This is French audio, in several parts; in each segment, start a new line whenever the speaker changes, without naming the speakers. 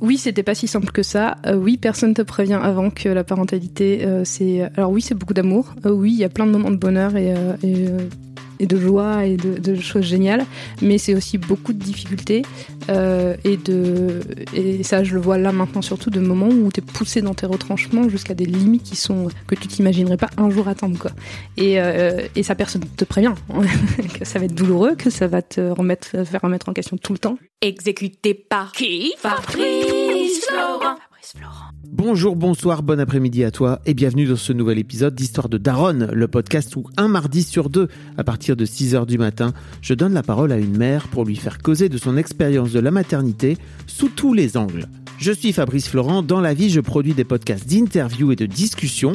Oui, c'était pas si simple que ça. Euh, oui, personne te prévient avant que la parentalité, euh, c'est... Alors oui, c'est beaucoup d'amour. Euh, oui, il y a plein de moments de bonheur et... et de joie et de, de choses géniales, mais c'est aussi beaucoup de difficultés euh, et de et ça je le vois là maintenant surtout de moments où tu es poussé dans tes retranchements jusqu'à des limites qui sont que tu t'imaginerais pas un jour atteindre quoi. Et, euh, et ça personne te prévient que ça va être douloureux, que ça va te remettre faire remettre en question tout le temps.
Exécuté par qui? Fabrice Florent. Fabrice Florent.
Bonjour, bonsoir, bon après-midi à toi et bienvenue dans ce nouvel épisode d'Histoire de Daronne, le podcast où un mardi sur deux, à partir de 6h du matin, je donne la parole à une mère pour lui faire causer de son expérience de la maternité sous tous les angles. Je suis Fabrice Florent, dans la vie je produis des podcasts d'interviews et de discussions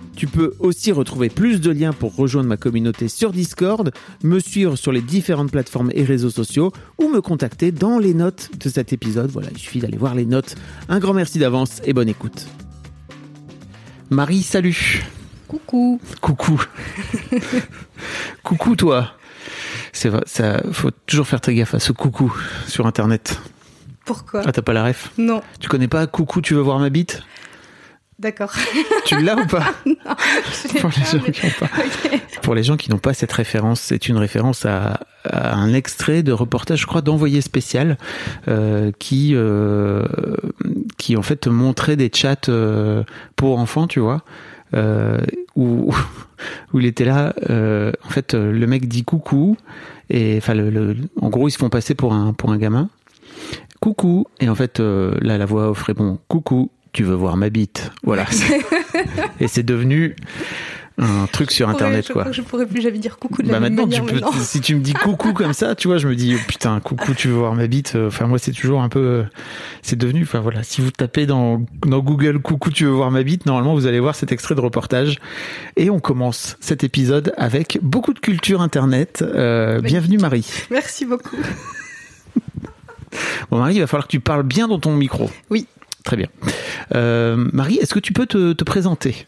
Tu peux aussi retrouver plus de liens pour rejoindre ma communauté sur Discord, me suivre sur les différentes plateformes et réseaux sociaux ou me contacter dans les notes de cet épisode. Voilà, il suffit d'aller voir les notes. Un grand merci d'avance et bonne écoute. Marie, salut.
Coucou.
Coucou. coucou toi. C'est vrai, ça faut toujours faire très gaffe à ce coucou sur internet.
Pourquoi?
Ah, t'as pas la ref?
Non,
Tu connais pas coucou, tu veux voir ma bite?
D'accord.
Tu l'as ou pas
Je l'ai
Pour les
pas,
gens
mais-
qui n'ont pas.
Ok.
Pour les gens qui n'ont pas cette référence, c'est une référence à, à un extrait de reportage, je crois, d'envoyé spécial, euh, qui euh, qui en fait montrait des chats euh, pour enfants, tu vois, où où il était là. en fait, le mec dit coucou et enfin, le, le- en gros, ils se font passer pour un pour un gamin. Coucou et en fait, là, la voix off répond coucou. Tu veux voir ma bite Voilà. et c'est devenu un truc sur
pourrais-
internet,
je
quoi.
crois que je pourrais plus jamais dire coucou de la
Bah
même
maintenant,
manière
tu peux,
maintenant.
si tu me dis coucou comme ça, tu vois, je me dis oh, putain, coucou, tu veux voir ma bite. Enfin moi, c'est toujours un peu, c'est devenu. Enfin voilà, si vous tapez dans dans Google coucou, tu veux voir ma bite, normalement vous allez voir cet extrait de reportage. Et on commence cet épisode avec beaucoup de culture internet. Euh, bienvenue Marie.
Merci beaucoup.
Bon Marie, il va falloir que tu parles bien dans ton micro.
Oui.
Très bien. Euh, Marie, est-ce que tu peux te, te présenter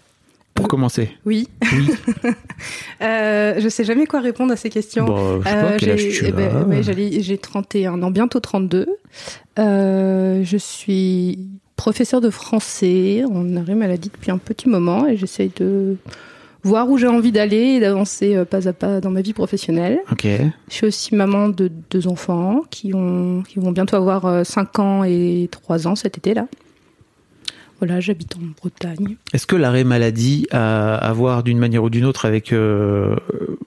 pour commencer?
Oui.
Oui.
Euh, je sais jamais quoi répondre à ces questions.
Bon, je sais pas
Euh,
quel âge
j'ai-
tu
eh
as?
ben, ouais, j'ai 31 ans, bientôt 32. Euh, je suis professeur de français en arrêt maladie depuis un petit moment et j'essaye de voir où j'ai envie d'aller et d'avancer euh, pas à pas dans ma vie professionnelle.
Ok.
Je suis aussi maman de deux enfants qui, ont, qui vont bientôt avoir 5 ans et 3 ans cet été-là. Voilà, j'habite en Bretagne.
Est-ce que l'arrêt maladie a à voir d'une manière ou d'une autre avec, euh,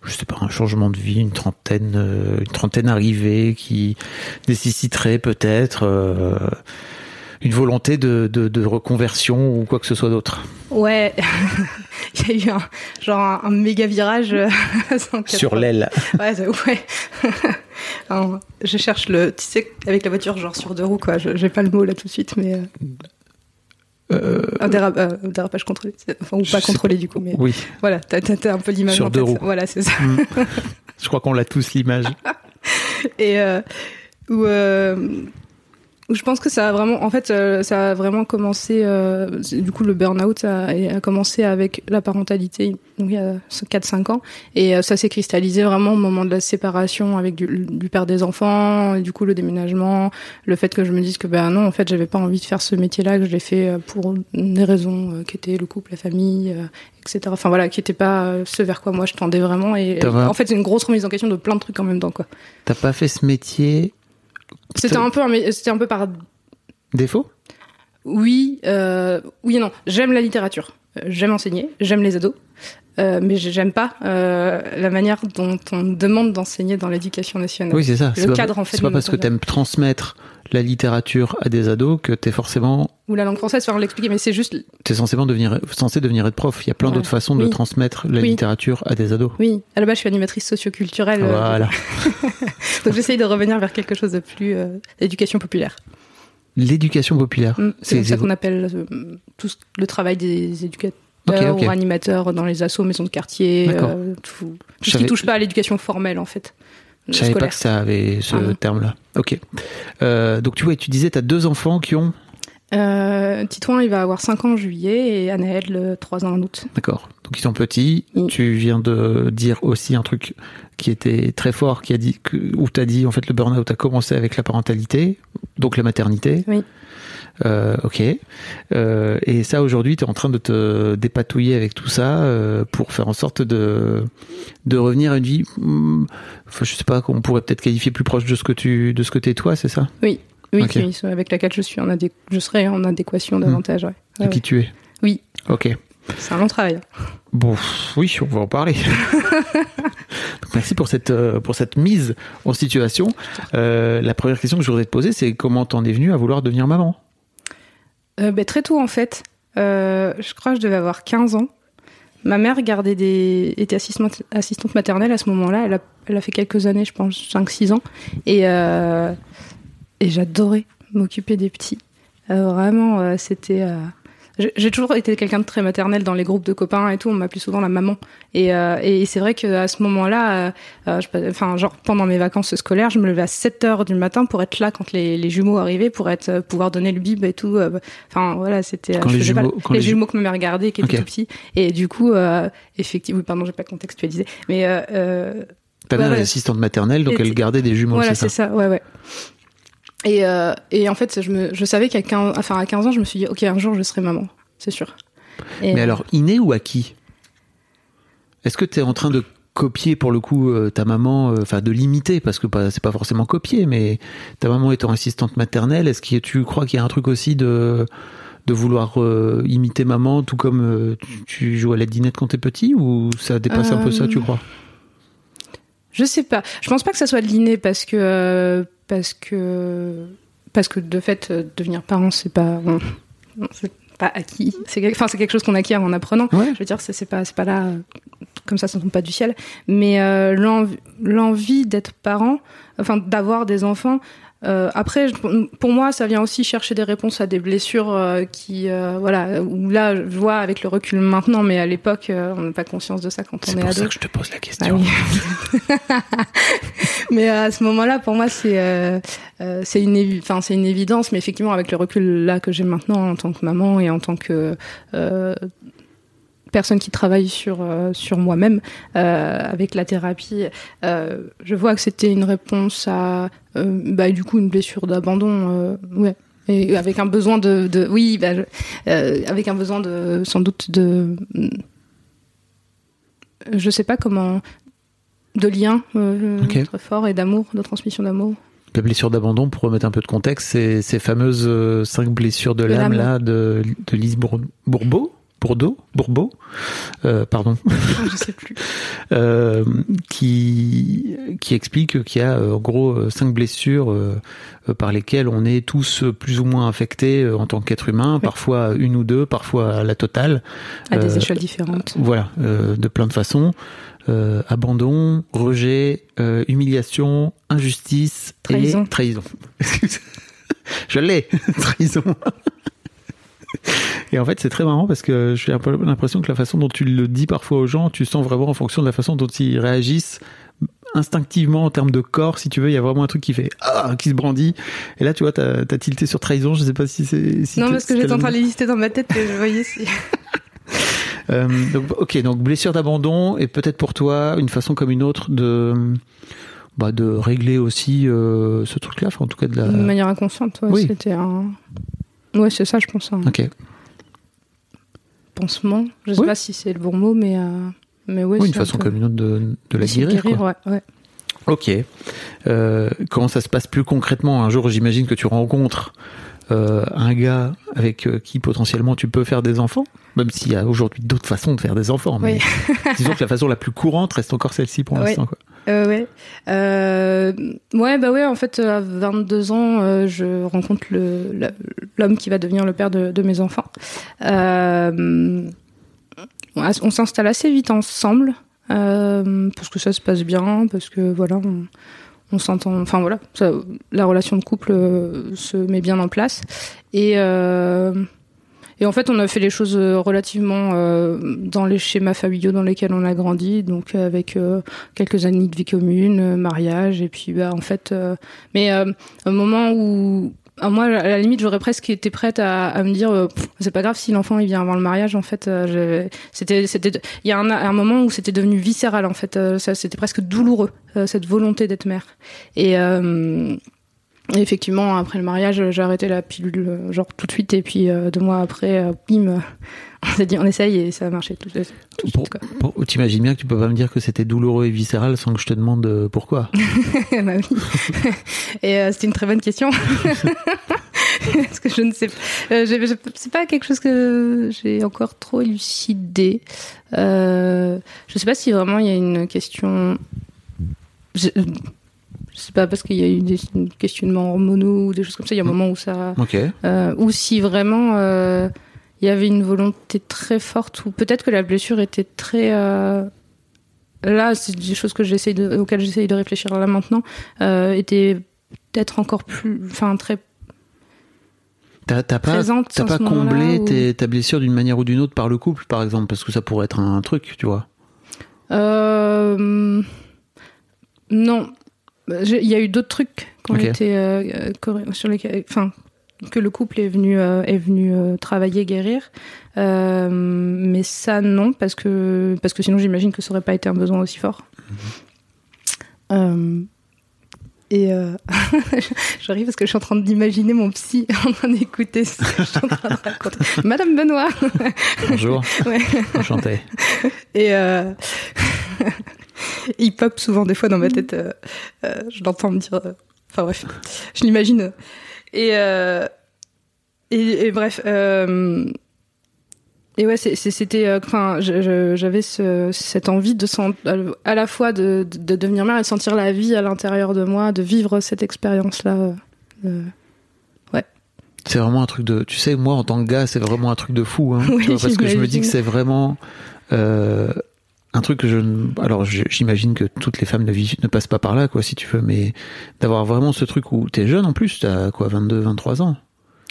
je sais pas, un changement de vie, une trentaine, euh, une trentaine arrivée qui nécessiterait peut-être euh, une volonté de, de, de reconversion ou quoi que ce soit d'autre?
Ouais, il y a eu un, genre un, un méga virage euh, à 180.
sur l'aile
Ouais, ouais. Alors, je cherche le, tu sais, avec la voiture genre sur deux roues quoi. Je- J'ai pas le mot là tout de suite, mais euh,
Euh,
un, déra- euh, un dérapage contrôlé, enfin ou pas contrôlé du coup, mais
Oui,
voilà, t'as un peu l'image
Sur
en
deux
tête.
roues.
Voilà, c'est ça.
Mm. je crois qu'on l'a tous l'image.
Et euh, euh, où je pense que ça a vraiment, en fait, euh, ça a vraiment commencé. euh, du coup, le burn-out a, a commencé avec la parentalité, donc il y a 4-5 ans, et euh, ça s'est cristallisé vraiment au moment de la séparation avec du, du père des enfants, et du coup le déménagement, le fait que je me dise que ben non, en fait, j'avais pas envie de faire ce métier-là, que je l'ai fait pour des raisons qui étaient le couple, la famille. etc. Enfin voilà, qui était pas ce vers quoi moi je tendais vraiment. Et en fait, c'est une grosse remise en question de plein de trucs en même temps, quoi.
T'as pas fait ce métier
C'était un peu, un mé- c'était un peu par
défaut?
Oui, euh, oui et non. J'aime la littérature. J'aime enseigner. J'aime les ados. Euh, mais j'ai- j'aime pas euh, la manière dont on demande d'enseigner dans l'éducation nationale.
Oui, c'est ça.
Le
pas-
cadre, en fait,
C'est pas parce que
convient
t'aimes transmettre la littérature à des ados que t'es forcément,
Ou la langue française, faut l'expliquer, mais c'est juste,
t'es censé devenir, censé devenir être prof. Il y a plein
Ouais.
d'autres façons de transmettre la
Oui.
littérature à des ados.
oui, à la base, je suis animatrice socioculturelle, euh,
Voilà.
donc j'essaye de revenir vers quelque chose de plus éducation populaire.
L'éducation populaire.
Mm, C'est ça qu'on appelle tout le travail des éducateurs
Ok, ok.
ou animateurs dans les assos, maisons de quartier, euh, tout, tout ce qui touche pas à l'éducation formelle, en fait.
Je savais pas que ça avait ce
Ah
terme-là. Ok. Euh, donc tu vois, tu disais, t'as deux enfants qui ont,
Euh, Titouan, il va avoir 5 ans en juillet et Anaël, le 3 ans en août.
d'accord. Donc ils sont petits.
Oui.
Tu viens de dire aussi un truc qui était très fort, qui a dit que, où t'as dit en fait le burn-out a commencé avec la parentalité, donc la maternité.
Oui.
Euh, ok. Euh, et ça aujourd'hui, tu es en train de te dépatouiller avec tout ça euh, pour faire en sorte de de revenir à une vie. hmm, enfin, je sais pas qu'on pourrait peut-être qualifier plus proche de ce que tu de ce que t'es toi, c'est ça?
Oui, Oui, avec laquelle je suis en je serai en adéquation davantage. Ouais.
De
Ouais,
qui tu es.
Oui.
Ok.
C'est un long travail.
Bon, pff, oui, on va en parler. Merci pour cette euh, pour cette mise en situation. Euh, la première question que je voudrais te poser, c'est comment t'en es venu à vouloir devenir maman?
Euh, ben, très tôt, en fait. Euh, je crois que je devais avoir 15 ans. Ma mère gardait des... était assistante, assistante maternelle à ce moment-là. Elle a, elle a fait quelques années, je pense, 5-6 ans. Et, et j'adorais m'occuper des petits. Euh, vraiment, euh, c'était. euh, j'ai- toujours été quelqu'un de très maternel dans les groupes de copains et tout. On m'appelait souvent la maman. Et, et c'est vrai qu'à ce moment-là, enfin, genre pendant mes vacances scolaires, je me levais à 7 heures du matin pour être là quand les, les jumeaux arrivaient, pour être, pouvoir donner le bib et tout. euh, Enfin, voilà, c'était.
Les
pas-
jumeaux- quand
les,
les ju-
jumeaux que ma mère gardait, qui étaient tout petits. Et du coup, effectivement, oui, pardon, j'ai pas contextualisé, mais
Ta mère
Ouais,
assistante maternelle, donc
Et
elle gardait des jumeaux,
voilà,
c'est
c'est
ça
ça, ouais, ouais. Et, euh, et en fait, je, me, je savais qu'à 15, enfin, à 15 ans, je me suis dit, ok, un jour, je serai maman, c'est sûr. Et,
Mais alors, inné ou acquis? Est-ce que tu es en train de copier pour le coup euh, ta maman, euh, enfin de l'imiter, parce que c'est pas forcément copier, mais ta maman étant assistante maternelle, est-ce que tu crois qu'il y a un truc aussi de de vouloir euh, imiter maman, tout comme euh, tu, tu joues à la dinette quand t'es petit, ou ça dépasse un peu ça, tu crois?
Je sais pas. Je pense pas que ça soit de l'inné parce que euh, parce que parce que de fait euh, devenir parent c'est pas c'est pas acquis. C'est quel- enfin c'est quelque chose qu'on acquiert en apprenant.
Ouais.
Je veux dire c'est c'est pas c'est pas là euh, comme ça ça ne tombe pas du ciel. Mais euh, l'env- l'envie d'être parent, enfin d'avoir des enfants. Euh, après, pour moi, ça vient aussi chercher des réponses à des blessures euh, qui, euh, voilà, où là, je vois avec le recul maintenant, mais à l'époque, euh, on n'a pas conscience de ça quand on
C'est
est
pour
ado.
ça que je te pose la
Ah
question.
oui. mais à ce moment-là, pour moi, c'est euh, euh, c'est une, enfin, c'est une évidence. Mais effectivement, avec le recul là que j'ai maintenant en tant que maman et en tant que euh, personne qui travaille sur euh, sur moi-même euh, avec la thérapie, euh, je vois que c'était une réponse à bah, du coup une blessure d'abandon. ouais. Et avec un besoin de, de oui, bah, je- avec un besoin de sans doute de je sais pas comment de lien euh,
Ok.
très fort et d'amour, de transmission d'amour.
La blessure d'abandon, pour remettre un peu de contexte, c'est ces fameuses cinq blessures de l'âme là de, de Lise Bour- Bourbeau, Bourdeau, Bourbeau, euh, pardon,
je sais plus.
euh, qui qui explique qu'il y a euh, en gros cinq blessures par lesquelles on est tous plus ou moins affectés euh, en tant qu'être humain, parfois une ou deux, parfois la totale.
À des échelles différentes.
Voilà, de plein de façons. Euh, abandon, rejet, euh, humiliation, injustice
Trahison.
et trahison. Je l'ai, trahison. Et en fait, c'est très marrant parce que j'ai un peu l'impression que la façon dont tu le dis parfois aux gens, tu sens vraiment en fonction de la façon dont ils réagissent instinctivement en termes de corps, si tu veux, il y a vraiment un truc qui fait ah, qui se brandit. Et là, tu vois, t'as as tilté sur trahison. Je sais pas si c'est. Si
non, parce que j'étais en train de les lister dans ma tête et je voyais si.
Euh, donc, ok, donc blessure d'abandon et peut-être pour toi une façon comme une autre de bah, de régler aussi euh, ce truc-là, enfin, en tout cas de la.
De manière inconsciente, ouais,
Oui.
c'était un. Ouais, c'est ça, je pense, un
Ok.
Pansement. Je sais
Oui.
pas si c'est le bon mot, mais. euh, Mais ouais,
Oui, une
un
façon
peu-
comme une autre de, de la
de
guérir. quoi.
ouais, ouais.
Ok. Euh, comment ça se passe plus concrètement Un jour, j'imagine que tu rencontres euh, un gars avec euh, qui potentiellement tu peux faire des enfants, même s'il y a aujourd'hui d'autres façons de faire des enfants. Mais disons que la façon la plus courante reste encore celle-ci pour l'instant.
Euh, ouais. Euh, ouais, bah ouais, en fait, à 22 ans, euh, je rencontre l'homme qui va devenir le père de, mes enfants. Euh, on s'installe assez vite ensemble, euh, parce que ça se passe bien, parce que voilà, on, s'entend. Enfin voilà, la relation de couple se met bien en place. Et. Et en fait, on a fait les choses euh, relativement euh, dans les schémas familiaux dans lesquels on a grandi, donc euh, avec euh, quelques années de vie commune, euh, mariage, et puis bah en fait, mais un moment où à moi, à la limite, j'aurais presque été prête à, à me dire, euh, c'est pas grave si l'enfant il vient avant le mariage. En fait, c'était, c'était, il y a un, un moment où c'était devenu viscéral. En fait, euh, c'était presque douloureux cette volonté d'être mère. Et et effectivement, après le mariage, j'ai arrêté la pilule euh, genre tout de suite, et puis euh, deux mois après, euh, bim, on s'est dit on essaye et ça a marché tout, tout de
Pour-
suite.
Pour- T'imagines bien que tu peux pas me dire que c'était douloureux et viscéral sans que je te demande pourquoi?
Bah oui. Et euh, c'était une très bonne question. Parce que je ne sais pas. C'est pas quelque chose que j'ai encore trop élucidé. Je sais pas si vraiment il y a une question. Sais pas parce qu'il y a eu des questionnements hormonaux ou des choses comme ça. Il y a un moment où ça.
Ok.
Euh, ou si vraiment euh, il y avait une volonté très forte, ou peut-être que la blessure était très. euh, là, c'est des choses que j'essaie de, auxquelles j'essaye de réfléchir là maintenant, euh, était peut-être encore plus. Enfin, très
T'as pas,
présente. en
pas comblé
ou-
ta blessure d'une manière ou d'une autre par le couple, par exemple, parce que ça pourrait être un truc, tu vois?
Euh, non. Il y a eu d'autres trucs
Ok.
été, euh, sur lesquels, enfin, que le couple est venu, euh, est venu euh, travailler, guérir. Euh, mais ça, non, parce que, parce que sinon, j'imagine que ça aurait pas été un besoin aussi fort. Euh, et j'arrive parce que je suis en train d'imaginer mon psy en train d'écouter ce que je suis en train de raconter. Madame Benoît
Bonjour.
Ouais.
Enchanté.
Et il pop souvent des fois dans ma tête. euh, euh, je l'entends me dire. euh, Enfin bref, je l'imagine. Et, euh, et, et bref. euh, et ouais, c'est- c'est- c'était. Enfin, j'avais ce- cette envie de sent- à la fois de, de, de devenir mère et de sentir la vie à l'intérieur de moi, de vivre cette expérience-là. euh,
C'est vraiment un truc de. Tu sais, moi, en tant que gars, c'est vraiment un truc de fou. Hein,
Oui,
tu vois, parce que je me dis que c'est vraiment euh, un truc que je. Alors, j'imagine que toutes les femmes ne, ne passent pas par là, quoi, si tu veux, mais d'avoir vraiment ce truc où t'es jeune en plus, t'as quoi, 22, 23 ans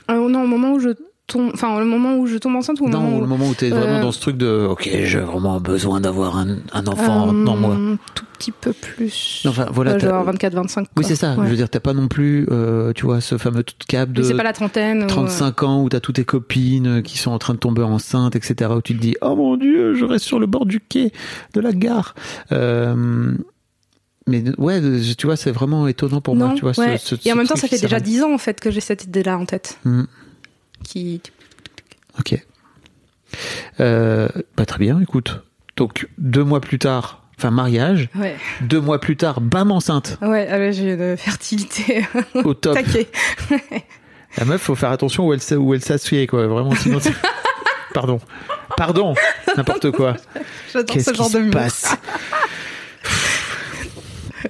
euh, non, au moment où je tombe. Enfin, le moment où je tombe enceinte ou au
Non,
moment où.
le moment où t'es vraiment
euh,
dans ce truc de. Ok, j'ai vraiment besoin d'avoir un, un enfant dans moi.
Un tout petit peu plus.
Enfin, voilà.
Ouais,
t'as-
genre 24-25.
Oui, c'est ça.
Ouais.
Je veux dire, t'as pas non plus, euh, tu vois, ce fameux cap de.
C'est pas la trentaine. ou-
35 ans où t'as toutes tes copines qui sont en train de tomber enceintes, etc. Où tu te dis oh mon dieu, je reste sur le bord du quai de la gare. Euh, mais ouais, tu vois, c'est vraiment étonnant pour
non,
moi. Tu vois, ce-
ouais.
ce-
Et en
ce
même temps, ça fait déjà. 10 ans en fait que j'ai cette idée-là en tête.
Hmm,
Qui...
ok. Euh, bah, très bien. Écoute, donc deux mois plus tard, enfin mariage.
Ouais,
Deux mois plus tard, bam enceinte
ouais ah ouais, j'ai une fertilité
au top. La meuf, faut faire attention où elle où elle s'assied quoi. Vraiment, sinon. Pardon, pardon, n'importe quoi.
J'adore ce
qui
genre de
se passe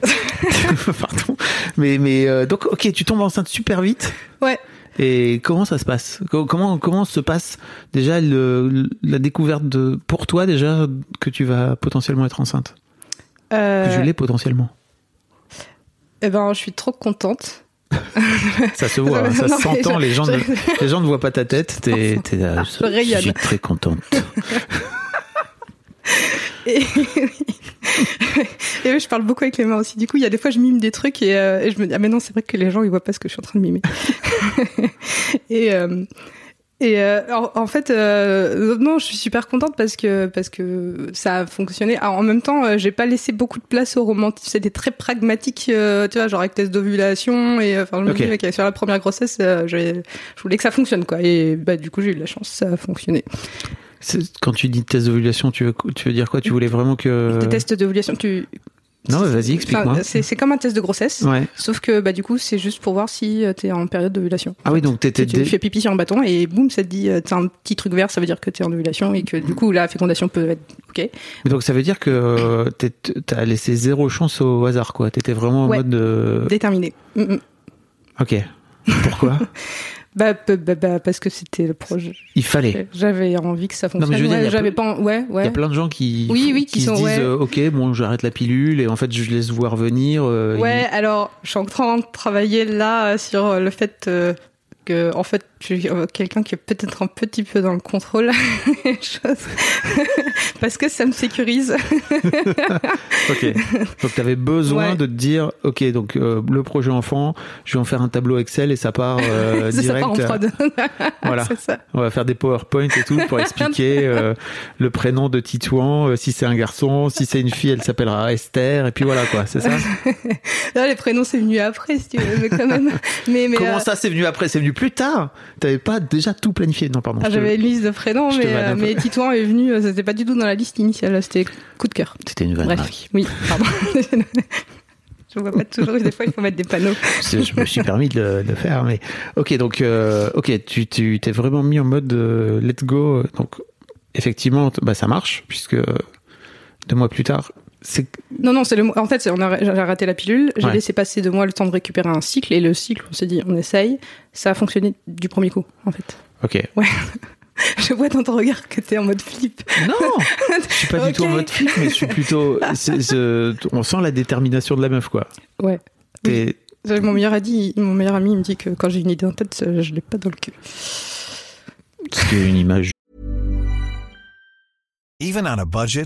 Pardon. Mais, mais euh, donc, ok, tu tombes enceinte super vite.
Ouais.
Et comment ça se passe? Co- Comment comment se passe déjà le, la découverte de pour toi déjà que tu vas potentiellement être enceinte?
Euh,
Que je l'ai potentiellement.
eh ben, je suis trop contente.
Ça se voit, hein, ça s'entend. Les gens ne, les gens ne voient pas ta tête. T'es t'es là.
Je
suis très contente.
Et, et oui, je parle beaucoup avec les mains aussi. Du coup, il y a des fois, je mime des trucs et, euh, et je me dis, ah mais non, c'est vrai que les gens, ils voient pas ce que je suis en train de mimer. et euh, et euh, en, en fait, euh, non, je suis super contente parce que parce que ça a fonctionné. Alors, en même temps, euh, j'ai pas laissé beaucoup de place au romantisme. C'était très pragmatique, tu vois, genre avec test d'ovulation et enfin, je me dis, sur la première grossesse, je, je voulais que ça fonctionne, quoi. Et bah, du coup, j'ai eu de la chance, ça a fonctionné.
Quand tu dis test d'ovulation, tu veux, tu veux dire quoi? Tu voulais vraiment que.
Des tests d'ovulation, tu
Non, vas-y, explique-moi.
Enfin, c'est comme un test de grossesse.
Ouais.
Sauf que bah du coup c'est juste pour voir si euh, t'es en période d'ovulation.
Ah oui, donc t'étais
tu fais pipi sur un bâton et boum ça te dit euh, t'as un petit truc vert ça veut dire que t'es en ovulation et que du coup la fécondation peut être ok.
Mais donc ça veut dire que euh, t'as laissé zéro chance au hasard, quoi. T'étais vraiment en
Ouais.
mode.
Déterminé. Mm, mm.
Ok. Pourquoi?
Bah, bah, bah, bah, parce que c'était le projet.
Il fallait.
J'avais envie que ça
Non, mais
fonctionne.
je
Ouais,
a
J'avais
plein-
pas. en- Ouais,
Il y a plein de gens qui,
Oui, oui, qui sont-
disent
ouais.
euh, ok bon j'arrête la pilule et en fait je laisse voir venir euh,
Ouais, alors je suis en train de travailler là euh, sur le fait que, en fait, quelqu'un qui est peut-être un petit peu dans le contrôle des choses. parce que ça me sécurise.
Ok. Donc tu avais besoin
Ouais.
de te dire, ok, donc euh, le projet enfant, je vais en faire un tableau Excel et ça part euh,
C'est ça
direct.
part en prod.
Voilà.
Ça.
On va faire des PowerPoint et tout pour expliquer euh, le prénom de Titouan, euh, si c'est un garçon, si c'est une fille, elle s'appellera Esther, et puis voilà quoi, c'est ça?
Là, les prénoms, c'est venu après, si tu veux, mais quand même. Mais, mais,
Comment
euh,
ça, c'est venu après? C'est venu plus tard? T'avais pas déjà tout planifié Non, pardon.
ah, J'avais une liste de prénoms, mais, euh, mais Titouan est venu, euh, c'était pas du tout dans la liste initiale, c'était coup de cœur.
C'était une vanne,
Bref,
Marie.
oui, pardon. Je vois pas toujours, des fois il faut mettre des panneaux.
Je me suis permis de le, de faire, mais ok, donc euh, ok, tu tu t'es vraiment mis en mode euh, let's go. Donc effectivement, bah ça marche puisque euh, deux mois plus tard,
Non, non, c'est le. En fait, on a, j'ai raté la pilule. J'ai
Ouais.
laissé passer deux mois le temps de récupérer un cycle. Et le cycle, on s'est dit, on essaye. Ça a fonctionné du premier coup, en fait.
ok.
Je vois dans ton regard que t'es en mode flip.
Non, je suis pas du tout en mode flip, mais je suis plutôt. c'est- c'est- on sent la détermination de la meuf, quoi.
Ouais.
T'es-
Mon meilleur, ami, mon meilleur ami il me dit que quand j'ai une idée en tête, je l'ai pas dans le cul.
C'est une image.
Even on a budget,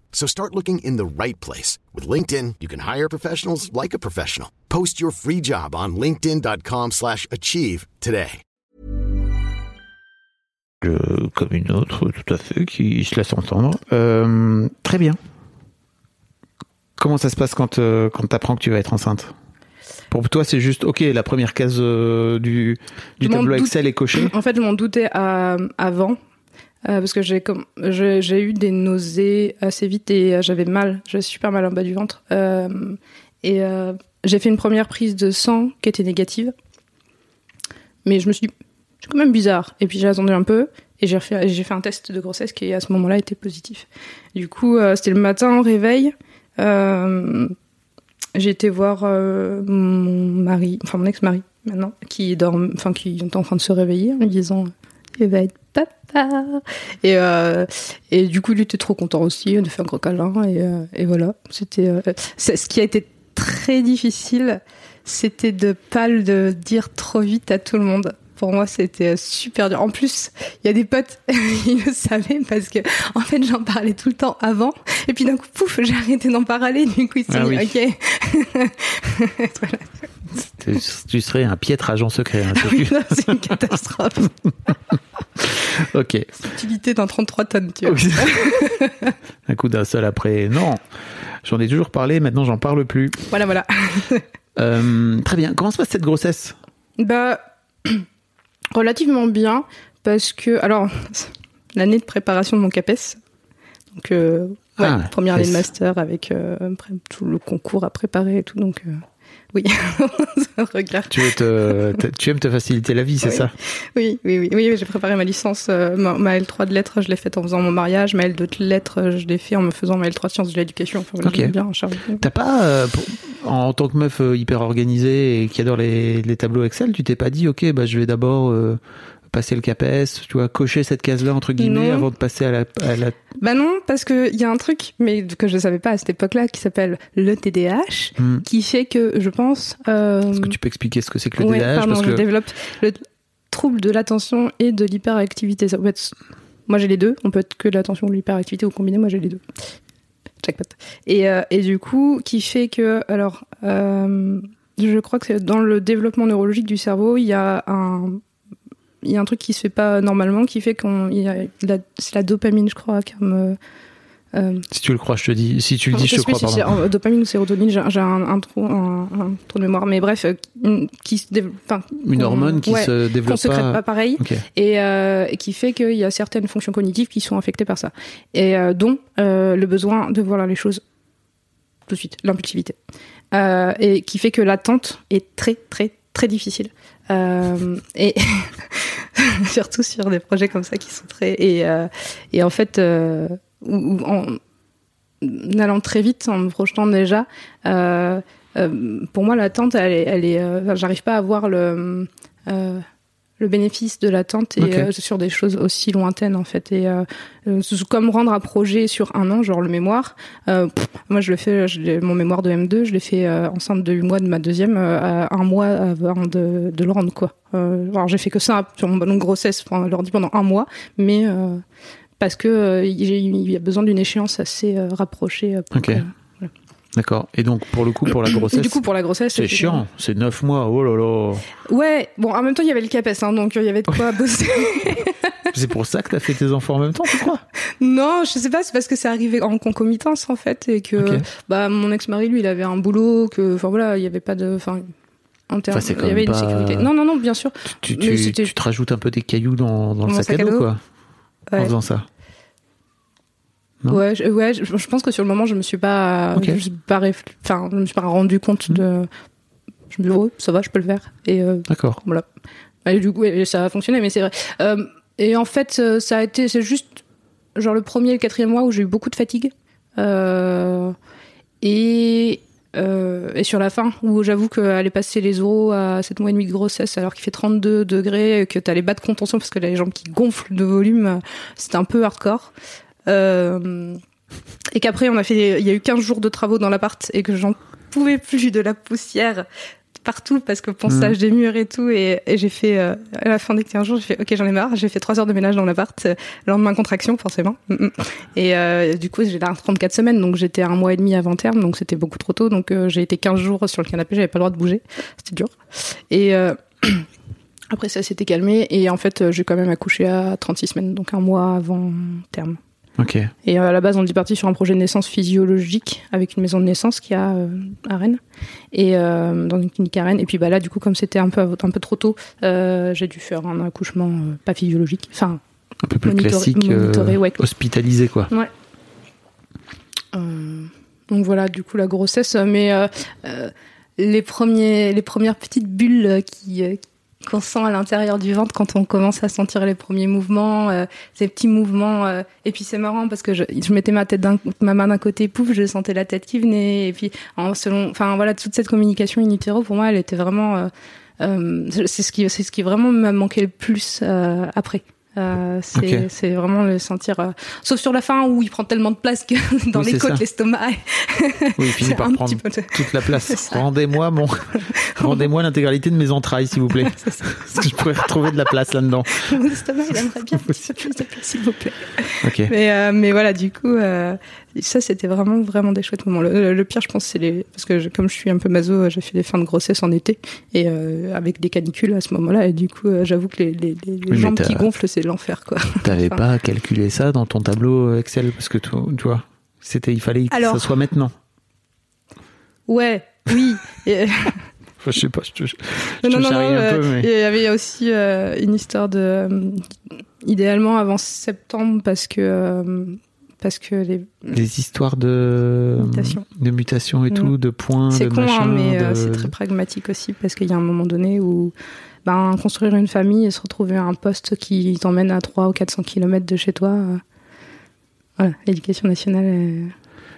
So start looking in the right place. With LinkedIn, you can hire professionals like a professional. Post your free job on linkedin.com slash achieve today.
Euh, comme une autre, tout à fait, qui se laisse entendre. Euh, très bien. Comment ça se passe quand, euh, quand tu apprends que tu vas être enceinte? Pour toi, c'est juste, ok, la première case euh, du, du tableau
doute.
Excel est cochée.
En fait, je m'en doutais à- avant. Euh, parce que j'ai eu des nausées assez vite et euh, j'avais mal, j'avais super mal en bas du ventre. Euh, et j'ai fait une première prise de sang qui était négative. Mais je me suis dit, c'est quand même bizarre. Et puis j'ai attendu un peu et j'ai fait un test de grossesse qui à ce moment-là était positif. Du coup, c'était le matin au réveil. J'ai été voir mon mari, enfin mon ex-mari maintenant, qui dorme, qui est en train de se réveiller en lui disant il va être papa. Et, euh, et du coup, il était trop content aussi. On a fait un gros câlin et, euh, et voilà. C'était euh, ce qui a été très difficile, c'était de pas le dire trop vite à tout le monde. Pour moi, c'était euh, super dur. En plus, il y a des potes, ils le savaient parce que, en fait, j'en parlais tout le temps avant. Et puis d'un coup, pouf, j'ai arrêté d'en parler. Du coup, ils se sont
Ah
dit,
oui.
ok. voilà.
Tu- serais un piètre agent secret. hein, c'est
Oui, c'est une catastrophe.
ok.
Utilité d'un 33 tonnes, tu vois.
un coup d'un seul après. Non, j'en ai toujours parlé, maintenant j'en parle plus.
Voilà, voilà.
Euh, très bien. Comment se passe cette grossesse?
Bah, relativement bien, parce que, alors, l'année de préparation de mon CAPES, donc, euh, ouais,
Ah,
première année de master avec euh, tout le concours à préparer et tout, donc, euh, oui, regarde.
tu, veux te, te- tu aimes te faciliter la vie, c'est
Oui.
ça?
Oui, oui, oui, oui, j'ai préparé ma licence, euh, ma, ma L3 de lettres, je l'ai faite en faisant mon mariage, ma L2 de lettres, euh, je l'ai fait en me faisant ma L3 de sciences de l'éducation, enfin, voilà,
Ok.
j'aime bien.
T'as pas, euh, pour- en tant que meuf hyper organisée et qui adore les, les tableaux Excel, tu t'es pas dit, ok, bah je vais d'abord euh, passer le CAPES, tu vois, cocher cette case-là entre guillemets
Non.
avant de passer à la, à la...
Bah non, parce que il y a un truc, mais que je savais pas à cette époque-là, qui s'appelle le TDAH,
Hmm.
qui fait que je pense. Euh,
Est-ce que tu peux expliquer ce que c'est que le
ouais,
TDAH
pardon,
parce
je
que
développe le trouble de l'attention et de l'hyperactivité. Ça peut être- Moi j'ai les deux. On peut être que de l'attention ou de l'hyperactivité ou combiné. Moi j'ai les deux. Jackpot. Et, euh, et du coup, qui fait que, alors, euh, je crois que dans le développement neurologique du cerveau, il y a un, il y a un truc qui se fait pas normalement, qui fait qu'on, c'est la dopamine, je crois, comme. euh, euh,
si tu le crois, je te dis. Si tu le dis, je te crois.
si en dopamine ou sérotonine, j'ai un, un, trou, un, un trou de mémoire, mais bref, euh, qui se développe,
Une
qu'on-
hormone qui
ouais,
se
qu'on
développe
secrète
pas.
pareil et, euh, et qui fait qu'il y a certaines fonctions cognitives qui sont affectées par ça et euh, dont le besoin de voir les choses tout de suite l'impulsivité et qui fait que l'attente est très très très difficile Euh, et surtout sur des projets comme ça qui sont très et, euh, et en fait euh, en allant très vite en me projetant déjà euh, euh, pour moi l'attente elle est, elle est euh, j'arrive pas à voir le le bénéfice de l'attente et euh, sur des choses aussi lointaines en fait. Et euh, euh, comme rendre un projet sur un an genre le mémoire euh, pff, moi je le fais je mon mémoire de M2 je l'ai fait euh, enceinte de 8 mois de ma deuxième à un mois avant de, de le rendre quoi. Alors j'ai fait que ça sur mon de grossesse enfin, l'ordi pendant un mois mais parce que il y a besoin d'une échéance assez rapprochée pour.
D'accord. Et donc, pour le coup, pour la grossesse,
du coup pour la grossesse
c'est chiant. C'est 9 mois. Oh là là.
ouais bon en même temps il y avait le CAPES hein, donc euh, il y avait de quoi bosser
C'est pour ça que t'as fait tes enfants en même temps, tu crois?
Non, je sais pas, c'est parce que c'est arrivé en concomitance en fait et que bah mon ex-mari lui il avait un boulot que enfin voilà, il y avait pas de enfin en termes
Enfin,
il y avait une sécurité. Non non non, bien sûr.
tu, tu, te rajoutes un peu des cailloux dans, dans le sac, à dos, quoi, en faisant ça. Non
Ouais, je, ouais, je, je pense que sur le moment je me suis pas je me suis pas réfl- enfin je me suis pas rendu compte de je me dis oh, ça va, je peux le faire et euh,
D'accord.
Voilà. Et du coup, ça a fonctionné, mais c'est vrai. Euh, et en fait, euh, ça a été, c'est juste genre le premier et le quatrième mois où j'ai eu beaucoup de fatigue. Euh, et, euh, et sur la fin, où j'avoue qu'aller passer les oraux à 7 mois et demi de grossesse, alors qu'il fait 32 degrés, et que t'as les bas de contention parce que t'as les jambes qui gonflent de volume, c'était un peu hardcore. Euh, et qu'après, on a fait, il y a eu 15 jours de travaux dans l'appart et que j'en pouvais plus de la poussière partout parce que ponçage des murs et tout. Et, et j'ai fait euh, à la fin des 15 jours j'ai fait ok j'en ai marre. J'ai fait 3 heures de ménage dans l'appart euh, le lendemain contraction forcément. Mm, mm. et euh, du coup j'ai là 34 semaines donc j'étais un mois et demi avant terme donc c'était beaucoup trop tôt. Donc euh, j'ai été 15 jours sur le canapé j'avais pas le droit de bouger. C'était dur. Et euh, après ça s'était calmé. Et en fait euh, j'ai quand même accouché à 36 semaines donc un mois avant terme Et euh, à la base, on est parti sur un projet de naissance physiologique avec une maison de naissance qui a euh, à Rennes et euh, dans une clinique à Rennes. Et puis bah là, du coup, comme c'était un peu un peu trop tôt, euh, j'ai dû faire un accouchement pas physiologique, enfin
Un peu plus classique,
ouais.
hospitalisé, quoi.
Donc voilà, du coup la grossesse, mais les premiers, les premières petites bulles qui qu'on sent à l'intérieur du ventre quand on commence à sentir les premiers mouvements, euh, ces petits mouvements. euh, et puis c'est marrant parce que je, je mettais ma tête d'un, ma main d'un côté, pouf, je sentais la tête qui venait. Et puis en selon, enfin voilà, toute cette communication in pour moi, elle était vraiment, euh, euh, c'est ce qui, c'est ce qui vraiment m'a manqué le plus euh, après. Euh, c'est vraiment le sentir euh, sauf sur la fin où il prend tellement de place que dans
Oui,
les côtes l'estomac
Oui, il finit par prendre
de-
toute la place. Rendez-moi mon, rendez-moi l'intégralité de mes entrailles, s'il vous plaît. Parce que je pourrais retrouver de la place là-dedans.
mon estomac il aimerait bien plus de place s'il vous plaît. Mais euh, mais voilà du coup euh, ça c'était vraiment vraiment des chouettes moments. Le, pire je pense c'est les parce que je- comme je suis un peu maso j'ai fait des fins de grossesse en été et avec des canicules à ce moment-là et du coup j'avoue que les, les, jambes qui gonflent c'est l'enfer quoi
T'avais
Enfin.
pas calculé ça dans ton tableau Excel parce que tu, tu vois, c'était, il fallait que ça soit maintenant.
ouais oui
je sais pas, je te, je
Non,
te
non, non,
peu,
euh,
mais
Il y avait aussi euh, une histoire de. euh, idéalement avant septembre, parce que. parce que les.
des histoires de
Mutation.
de mutation et
Mm.
tout, de points,
C'est con, hein, mais
de-
c'est très pragmatique aussi, parce qu'il y a un moment donné où. Ben, construire une famille et se retrouver à un poste qui t'emmène à 300 ou 400 km de chez toi. euh, voilà, l'éducation nationale. euh,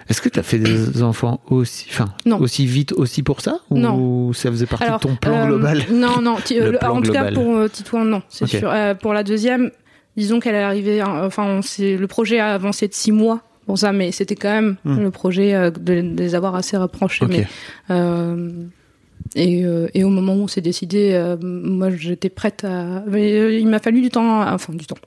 Est-ce que tu as fait des enfants aussi, enfin, aussi vite aussi pour ça Ou
Non.
ça faisait partie
Alors,
de ton plan
euh,
global
Non, non.
Le
le-
plan
en tout cas, pour euh, Titouan, non, c'est sûr. Euh, pour la deuxième, disons qu'elle est arrivée. hein, Enfin, on s'est- le projet a avancé de six mois pour ça, mais c'était quand même
Hmm.
le projet euh, de, de les avoir assez rapprochés.
Ok.
Mais, euh, et, euh, et au moment où on s'est décidé, euh, moi, j'étais prête à. Mais euh, il m'a fallu du temps, enfin du temps,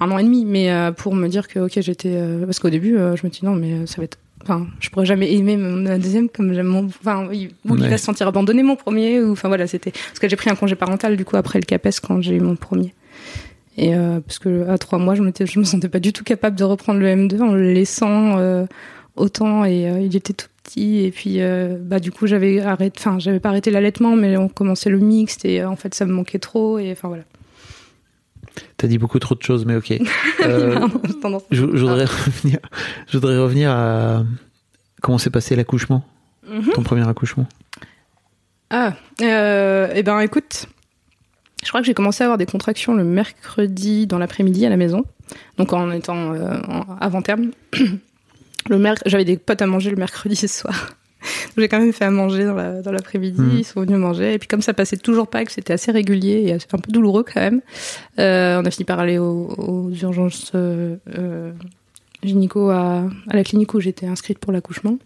un an et demi, mais euh, pour me dire que ok, j'étais. euh, parce qu'au début, je me dis non, mais ça va être. Enfin, je pourrais jamais aimer mon deuxième comme j'aime mon. Enfin, oui, ou il va se sentir abandonné mon premier, ou enfin voilà, c'était. Parce que j'ai pris un congé parental du coup après le CAPES quand j'ai eu mon premier. Et euh, parce que à trois mois, je, m'étais- je me sentais pas du tout capable de reprendre le M2 en le laissant euh, autant et euh, il était tout et puis euh, bah du coup j'avais arrêté, enfin j'avais pas arrêté l'allaitement mais on commençait le mixte et euh, en fait ça me manquait trop et enfin voilà.
T'as dit beaucoup trop de choses, mais ok. Euh,
tendance-
je, je voudrais revenir, je voudrais revenir à comment s'est passé l'accouchement,
Mhm.
ton premier accouchement.
Ah, eh ben écoute, je crois que j'ai commencé à avoir des contractions le mercredi dans l'après-midi à la maison, donc en étant euh, en- avant terme. Le merc- j'avais des potes à manger le mercredi ce soir. J'ai quand même fait à manger dans la- dans l'après-midi,
Mhm.
ils sont venus manger, et puis comme ça passait toujours pas, et que c'était assez régulier et assez- un peu douloureux quand même, euh, on a fini par aller aux, aux urgences euh, euh, gynéco à, à la clinique où j'étais inscrite pour l'accouchement.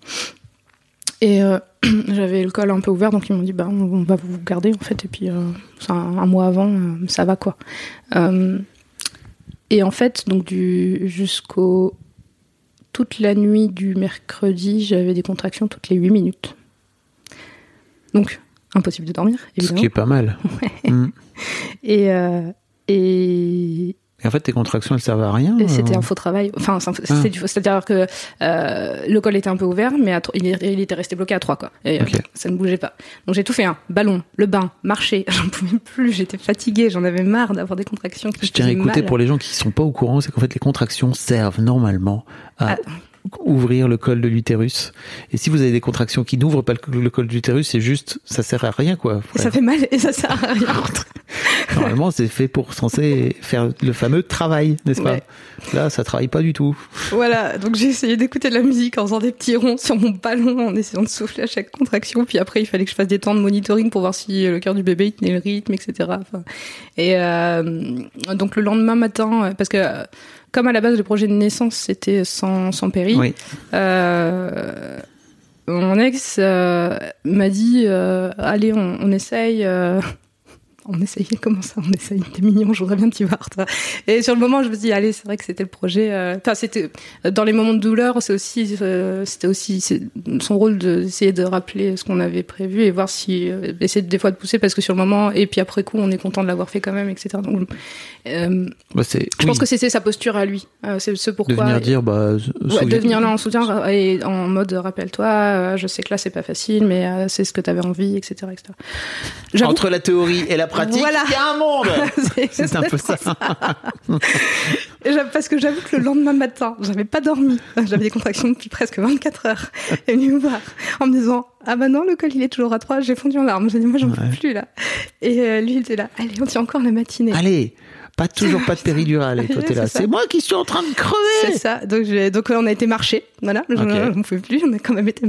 Et j'avais le col un peu ouvert, donc ils m'ont dit bah on, va vous garder en fait, et puis un, un mois avant, ça va quoi. Et en fait, donc du jusqu'au toute la nuit du mercredi, j'avais des contractions toutes les 8 minutes. Donc impossible de dormir,
Ce qui est pas mal. Mm.
Et euh, et,
Et en fait, tes contractions, elles servent à rien.
c'était
euh,
un faux travail. Enfin,
Ah.
c'est-à-dire que euh, le col était un peu ouvert, mais à il, était resté bloqué à 3 quoi. Et euh, ça ne bougeait pas. Donc j'ai tout fait un ballon, le bain, marcher. J'en pouvais plus. J'étais fatiguée. J'en avais marre d'avoir des contractions. Qui
Je tiens à écouter
mal.
pour les gens qui sont pas au courant, c'est qu'en fait les contractions servent normalement à
Ah.
Ouvrir le col de l'utérus. Et si vous avez des contractions qui n'ouvrent pas le, col de l'utérus, c'est juste, ça sert à rien quoi.
Ça fait mal et ça sert à rien.
Normalement, c'est fait pour censé faire le fameux travail, n'est-ce pas?
Ouais.
Là, ça travaille pas du tout.
Voilà, donc j'ai essayé d'écouter de la musique en faisant des petits ronds sur mon ballon, en essayant de souffler à chaque contraction. Puis après, il fallait que je fasse des temps de monitoring pour voir si le cœur du bébé il tenait le rythme, etc. Enfin, et euh, donc le lendemain matin, euh, parce que euh, comme à la base le projet de naissance c'était sans, sans péri,
Oui.
euh, mon ex euh, m'a dit euh, allez on, on essaye euh, on essaye comment ça on essaye? T'es mignon je voudrais bien t'y voir toi. et sur le moment je me suis dit allez c'est vrai que c'était le projet euh, enfin c'était dans les moments de douleur c'est aussi euh, c'était aussi son rôle de- d'essayer de rappeler ce qu'on avait prévu et voir si euh, essayer des fois de pousser parce que sur le moment et puis après coup on est content de l'avoir fait quand même etc donc euh,
Bah,
je pense que c'était sa posture à lui euh, c'est ce
de
pourquoi
venir dire, bah,
Ouais, de venir là en soutien euh, et en mode rappelle-toi, euh, je sais que là c'est pas facile, mais euh, c'est ce que t'avais envie, etc. etc.
Entre la théorie et la pratique,
Voilà.
il y a un monde.
c'est-
un peu ça.
Et j'avoue- Parce que j'avoue que le lendemain matin, j'avais pas dormi. J'avais des contractions depuis presque 24 heures. Elle est venue me voir en me disant Ah bah non, le col il est toujours à 3. J'ai fondu en larmes. J'ai dit Moi j'en peux plus là. Et euh, lui il était là Allez, on tient encore la matinée.
Allez, pas toujours pas de péridurale. Et toi, t'es là.
C'est.
C'est moi qui suis en train de
C'est
crever.
ça. Donc, j'ai- donc euh, on a été marcher. Voilà. Je-
Ok.
On pouvait plus. On a quand même été.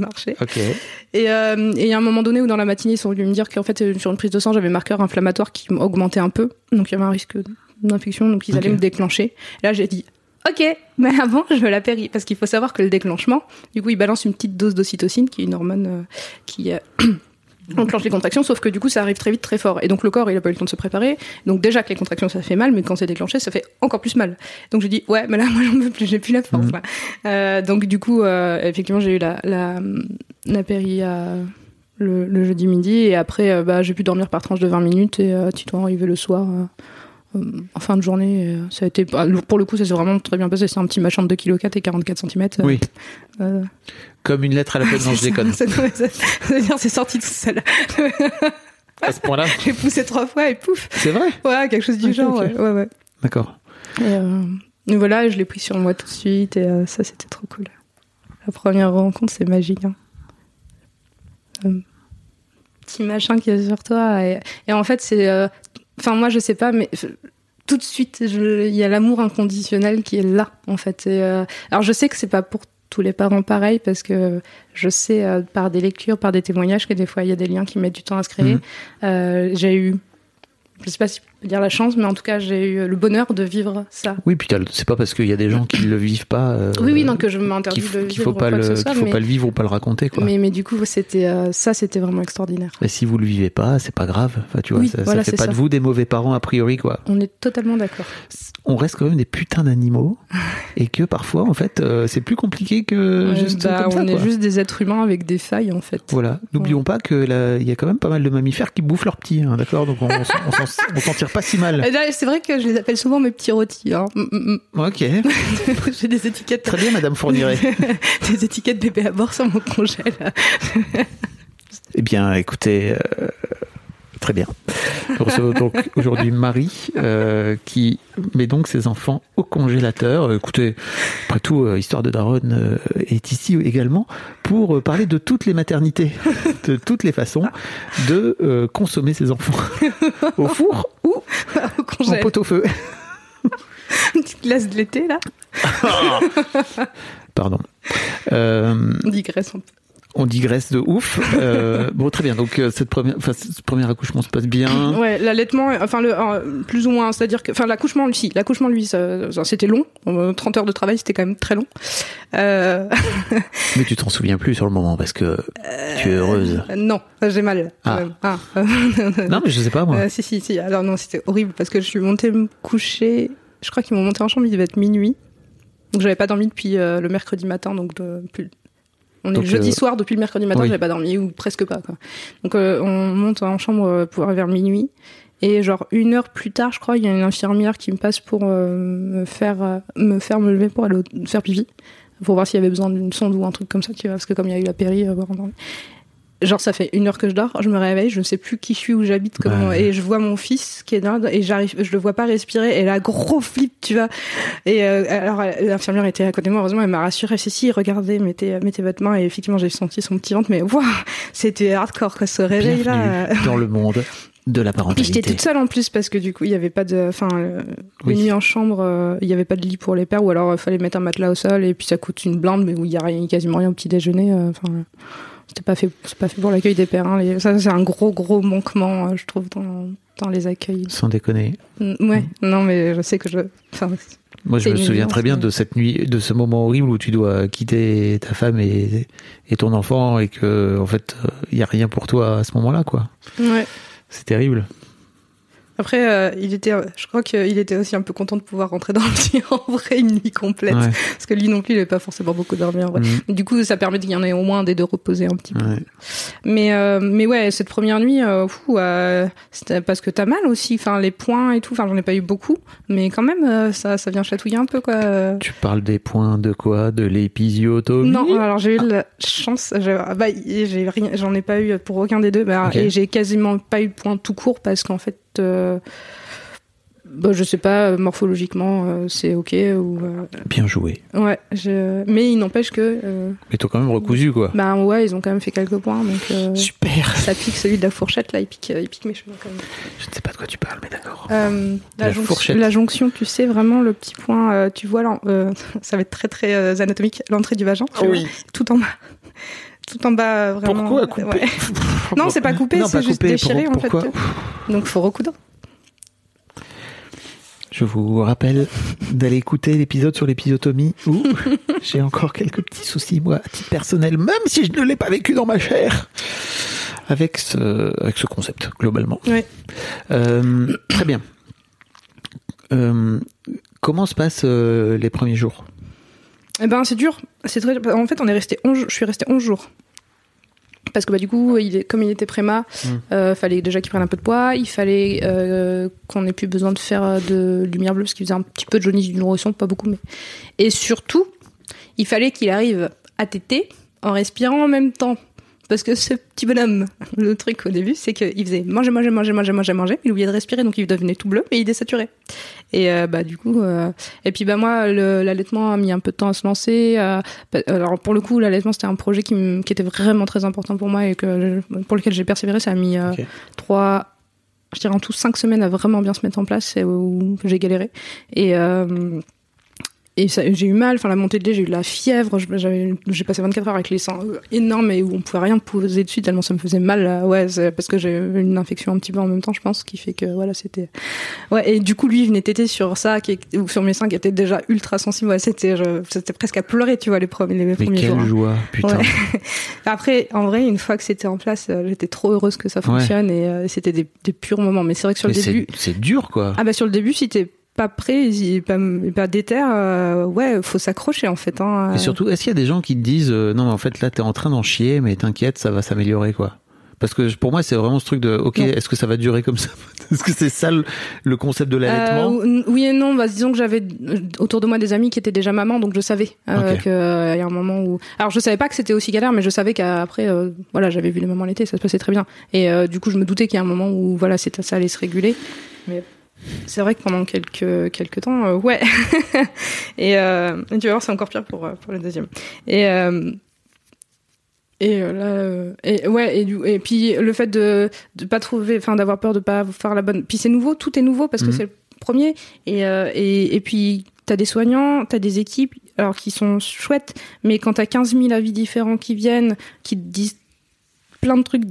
Et euh, et il y a un moment donné où dans la matinée, ils sont venus me dire qu'en fait, euh, sur une prise de sang, j'avais marqueur inflammatoire qui augmentait un peu. Donc il y avait un risque d'infection, donc ils allaient me déclencher. Et là, j'ai dit, ok, mais avant, je veux la péri. Parce qu'il faut savoir que le déclenchement, du coup, il balance une petite dose d'ocytocine, qui est une hormone euh, qui... euh, enclenche les contractions, sauf que du coup ça arrive très vite, très fort. Et donc le corps, il a pas eu le temps de se préparer. Donc déjà que les contractions, ça fait mal, mais quand c'est déclenché, ça fait encore plus mal. Donc j'ai dit, ouais, mais là, moi, j'en peux plus, j'ai plus la force.
Mhm.
là. Euh, donc du coup, euh, effectivement, j'ai eu la, la, la péri à- le, le jeudi midi, et après, euh, bah, j'ai pu dormir par tranche de 20 minutes, et euh, Titouan arrivé le soir. Euh, en fin de journée, euh, ça a été bah, pour le coup, ça s'est vraiment très bien passé. C'est un petit machin de 2,4 kg et 44 cm.
Oui.
Euh,
Comme une lettre à la poste, non, je déconne.
ça, ça- ça- ça veut dire c'est sorti tout seul.
À ce point-là.
J'ai poussé trois fois et pouf.
C'est vrai?
Ouais, quelque chose du genre. Ouais, ouais.
D'accord.
Et, euh, voilà, je l'ai pris sur moi tout de suite et euh, ça, c'était trop cool. La première rencontre, c'est magique. Hein. Petit machin qui est sur toi. Et, et en fait, c'est. Euh, Enfin, moi, je sais pas, mais je- tout de suite, il y a l'amour inconditionnel qui est là, en fait. Et, euh, alors, je sais que c'est pas pour tous les parents pareil parce que je sais euh, par des lectures, par des témoignages que des fois il y a des liens qui mettent du temps à se créer. Euh, j'ai eu, je sais pas si dire la chance, mais en tout cas j'ai eu le bonheur de vivre ça.
Oui, puis c'est pas parce qu'il y a des gens qui le vivent pas. euh,
oui, oui, donc je m'interdis de
faut,
vivre
qu'il faut pas
quoi
le,
que soit,
faut
mais,
pas le vivre ou pas le raconter, quoi.
mais, mais du coup c'était euh, ça, c'était vraiment extraordinaire.
Mais si vous le vivez pas, c'est pas grave. Enfin, tu vois,
Oui,
ça, ça
voilà,
fait pas
ça.
de vous des mauvais parents a priori, quoi.
On est totalement d'accord.
On reste quand même des putains d'animaux et que parfois, en fait, euh, c'est plus compliqué que juste
bah,
comme ça,
on est
quoi.
juste des êtres humains avec des failles en fait.
Voilà. N'oublions pas que il y a quand même pas mal de mammifères qui bouffent leurs petits, hein, d'accord? Donc on s'en tire pas si mal.
Et là, C'est vrai que je les appelle souvent mes petits rôtis. Hein. Mm, mm,
Ok.
mm. J'ai des étiquettes,
Très bien, Madame Fourniret.
des étiquettes bébé à bord sur mon congé. Là.
Eh bien, écoutez, euh, très bien. Nous recevons donc aujourd'hui Marie, euh, qui met donc ses enfants au congélateur. Euh, Écoutez, après tout, euh, Histoire de Daronne euh, est ici également pour parler de toutes les maternités, de toutes les façons de consommer ses enfants au four ou
Au
en
congé.
pot-au-feu.
Une petite glace de l'été là?
Pardon. Euh,
On digresse
de ouf. Euh, bon, très bien. Donc, euh, cette première, enfin, ce premier accouchement se passe bien.
Ouais, l'allaitement, enfin le euh, plus ou moins, c'est-à-dire que, enfin l'accouchement lui, si, l'accouchement lui, c'était long. Euh, 30 heures de travail, c'était quand même très long. Euh,
Mais tu t'en souviens plus sur le moment parce que tu es heureuse.
non, j'ai mal.
Ah.
Ah.
Non, mais je sais pas moi.
Euh, si, si, si. Alors non, c'était horrible parce que je suis montée me coucher. Je crois qu'ils m'ont monté en chambre, il devait être minuit. Donc j'avais pas dormi depuis euh, le mercredi matin, donc de, plus. On est
Donc,
jeudi
euh,
soir, depuis le mercredi matin,
oui.
j'avais pas dormi ou presque pas. Quoi. Donc euh, on monte en chambre euh, pour vers minuit. Et genre une heure plus tard, je crois, il y a une infirmière qui me passe pour euh, me faire me faire me lever pour aller faire pipi, pour voir s'il y avait besoin d'une sonde ou un truc comme ça, tu vois, parce que comme il y a eu la péri, euh, voir endormi. Genre ça fait une heure que je dors, je me réveille, je ne sais plus qui je suis, où j'habite, comment,
Ouais.
et je vois mon fils qui est là et j'arrive, je le vois pas respirer et là gros flip, tu vois. Et euh, alors l'infirmière était à côté de moi, heureusement elle m'a rassurée, si si, regardez, mettez mettez votre main et effectivement j'ai senti son petit ventre, mais waouh, c'était hardcore quoi, ce réveil là.
Dans le monde de la
Puis
parentalité.
j'étais toute seule en plus parce que du coup il y avait pas de, enfin euh,
Oui.
une nuit en chambre, euh, il y avait pas de lit pour les pères ou alors il fallait mettre un matelas au sol et puis ça coûte une blinde mais où il y a rien, quasiment rien au petit déjeuner. euh, Enfin euh, c'était pas fait, c'est pas fait pour l'accueil des pères. Hein, les- ça c'est un gros gros manquement euh, je trouve dans dans les accueils.
Sans déconner.
Mm, Ouais, non mais je sais que je,
Moi, je
C'est
me souviens très bien de cette nuit, de ce moment horrible où tu dois quitter ta femme et, et ton enfant et que, en fait, il y a rien pour toi à ce moment-là, quoi.
ouais.
C'est terrible.
Après, euh, il était, je crois qu'il était aussi un peu content de pouvoir rentrer dans le lit en vrai une nuit complète,
Ouais.
parce que lui non plus, il avait pas forcément beaucoup dormi en vrai.
Mhm.
Du coup, ça permet qu'il y en ait au moins des deux reposés un petit peu.
Ouais.
Mais euh, mais ouais, cette première nuit, euh, fou, euh, c'était parce que t'as mal aussi. Enfin, les points et tout. Enfin, j'en ai pas eu beaucoup, mais quand même, ça ça vient chatouiller un peu quoi.
Tu parles des points de quoi? De l'épisiotomie?
Non, alors j'ai eu la chance, ah bah, j'ai rien, j'en ai pas eu pour aucun des deux, bah, et j'ai quasiment pas eu de point tout court parce qu'en fait, euh, bah, je sais pas, morphologiquement euh, c'est ok ou euh,
Bien joué.
ouais, je- mais il n'empêche que euh,
Mais t'as quand même recousu, quoi.
bah ouais, ils ont quand même fait quelques points, donc euh,
Super.
ça pique celui de la fourchette là, il pique, il pique mes cheveux quand même.
Je ne sais pas de quoi tu parles, mais d'accord.
Euh, la,
La
jonction,
fourchette.
la jonction, tu sais vraiment le petit point, euh, tu vois là, euh, ça va être très très euh, anatomique, l'entrée du vagin, tout en bas, tout en bas euh, vraiment.
Pourquoi couper
ouais. Non, c'est pas coupé, c'est juste
coupé.
déchiré en
Pourquoi
fait. Donc faut recoudre.
Je vous rappelle d'aller écouter l'épisode sur l'épisiotomie où j'ai encore quelques petits soucis, moi, à titre personnel, même si je ne l'ai pas vécu dans ma chair, avec ce, avec ce concept, globalement. Euh, très bien. Euh, comment se passent euh, les premiers jours?
Eh ben c'est dur, c'est très. En fait, on est resté 11 je suis resté 11 jours. Parce que bah du coup, il est, comme il était préma,
Mm.
euh, fallait déjà qu'il prenne un peu de poids, il fallait euh, qu'on ait plus besoin de faire euh, de lumière bleue parce qu'il faisait un petit peu de jaunisse du nourrisson, pas beaucoup mais. Et surtout, il fallait qu'il arrive à téter en respirant en même temps. Parce que ce petit bonhomme, le truc au début, c'est qu'il faisait manger, manger, manger, manger, manger, manger, il oubliait de respirer, donc il devenait tout bleu et il désaturait. Et euh, bah du coup, euh, et puis bah moi, l'allaitement a mis un peu de temps à se lancer. euh, bah, alors pour le coup, l'allaitement c'était un projet qui, était vraiment très important pour moi et que pour lequel j'ai persévéré. Ça a mis trois, je dirais en tout cinq semaines à vraiment bien se mettre en place et où j'ai galéré. Et euh, et j'ai eu mal, enfin la montée de lait, j'ai eu de la fièvre, j'ai passé 24 heures avec les seins euh, énormes et où on pouvait rien poser dessus tellement ça me faisait mal. là. Ouais, parce que j'ai eu une infection un petit peu en même temps, je pense, qui fait que voilà, c'était. Ouais, et du coup lui il venait téter sur ça, qui ou sur mes seins qui étaient déjà ultra sensibles. Ouais, c'était, presque à pleurer, tu vois, les premiers, les
Mais
premiers
quelle
jours. hein.
joie, putain.
Ouais. Après, en vrai, une fois que c'était en place, euh, j'étais trop heureuse que ça fonctionne et euh, c'était des, des purs moments. Mais c'est vrai que sur
Mais
le début,
c'est dur, quoi.
ah bah sur le début, si t'es pas prêt, et pas, pas déter, euh, ouais, faut s'accrocher en fait. Hein.
Et surtout, est-ce qu'il y a des gens qui te disent euh, non, mais en fait, là, t'es en train d'en chier, mais t'inquiète, ça va s'améliorer, quoi. Parce que pour moi, c'est vraiment ce truc de, ok, est-ce que ça va durer comme ça? Est-ce que c'est ça le, concept de l'allaitement?
Euh, oui et non, bah, disons que j'avais euh, autour de moi des amis qui étaient déjà mamans, donc je savais qu'il y a un moment où. Alors je savais pas que c'était aussi galère, mais je savais qu'après, voilà, j'avais vu les mamans l'été, ça se passait très bien. Et du coup, je me doutais qu'il y a un moment où voilà, ça allait se réguler. Mais c'est vrai que pendant quelques quelques temps, euh, ouais. et, euh, tu vas voir, c'est encore pire pour euh, pour le deuxième. Et euh, et là, et ouais, et, puis le fait de de pas trouver, enfin d'avoir peur de pas faire la bonne. Puis c'est nouveau, tout est nouveau parce que
Mhm.
c'est le premier. Et et, et puis t'as des soignants, t'as des équipes, alors qui sont chouettes, mais quand t'as 15 000 avis différents qui viennent, qui te disent plein de trucs.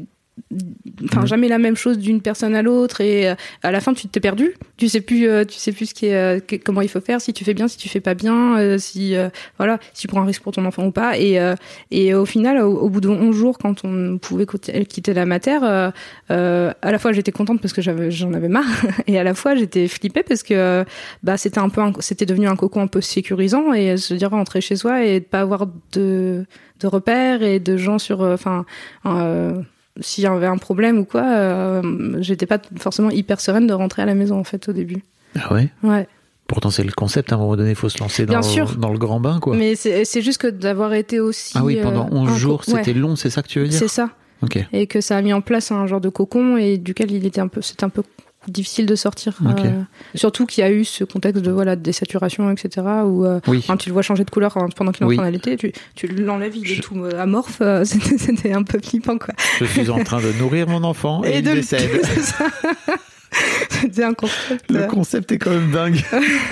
Enfin,
Mhm.
jamais la même chose d'une personne à l'autre et euh, à la fin tu t'es perdu. Tu sais plus, euh, tu sais plus ce qui est, euh, comment il faut faire, si tu fais bien, si tu fais pas bien, euh, si euh, voilà, si tu prends un risque pour ton enfant ou pas. Et euh, et au final, au, au bout de 11 jours, quand on pouvait quitter la mater, euh, euh, à la fois j'étais contente parce que j'avais, j'en avais marre, et à la fois j'étais flippée parce que bah c'était un peu, c'était devenu un cocon un peu sécurisant et se dire rentrer chez soi et de pas avoir de de repères et de gens sur, enfin. euh, s'il y avait un problème ou quoi, euh, j'étais pas forcément hyper sereine de rentrer à la maison en fait au début.
Ah ouais?
Ouais.
Pourtant, c'est le concept, à un moment donné, il faut se lancer dans,
Bien sûr.
dans le grand bain, quoi.
Mais c'est juste que d'avoir été aussi.
ah oui, pendant
euh,
11
un co-
jours,
ouais,
c'était long, c'est ça que tu veux dire?
C'est ça.
Ok.
Et que ça a mis en place un genre de cocon et duquel il était un peu, c'était un peu difficile de sortir. Euh, surtout qu'il y a eu ce contexte de voilà désaturation, etc. Où euh,
Oui.
quand tu le vois changer de couleur pendant qu'il est en train d'allaiter, tu, tu l'enlèves, il
Je-
est tout euh, amorphe. euh, C'était un peu flippant quoi.
Je suis en train de nourrir mon enfant et, il
de le-
décède.
C'était un concept.
Le concept est quand même dingue.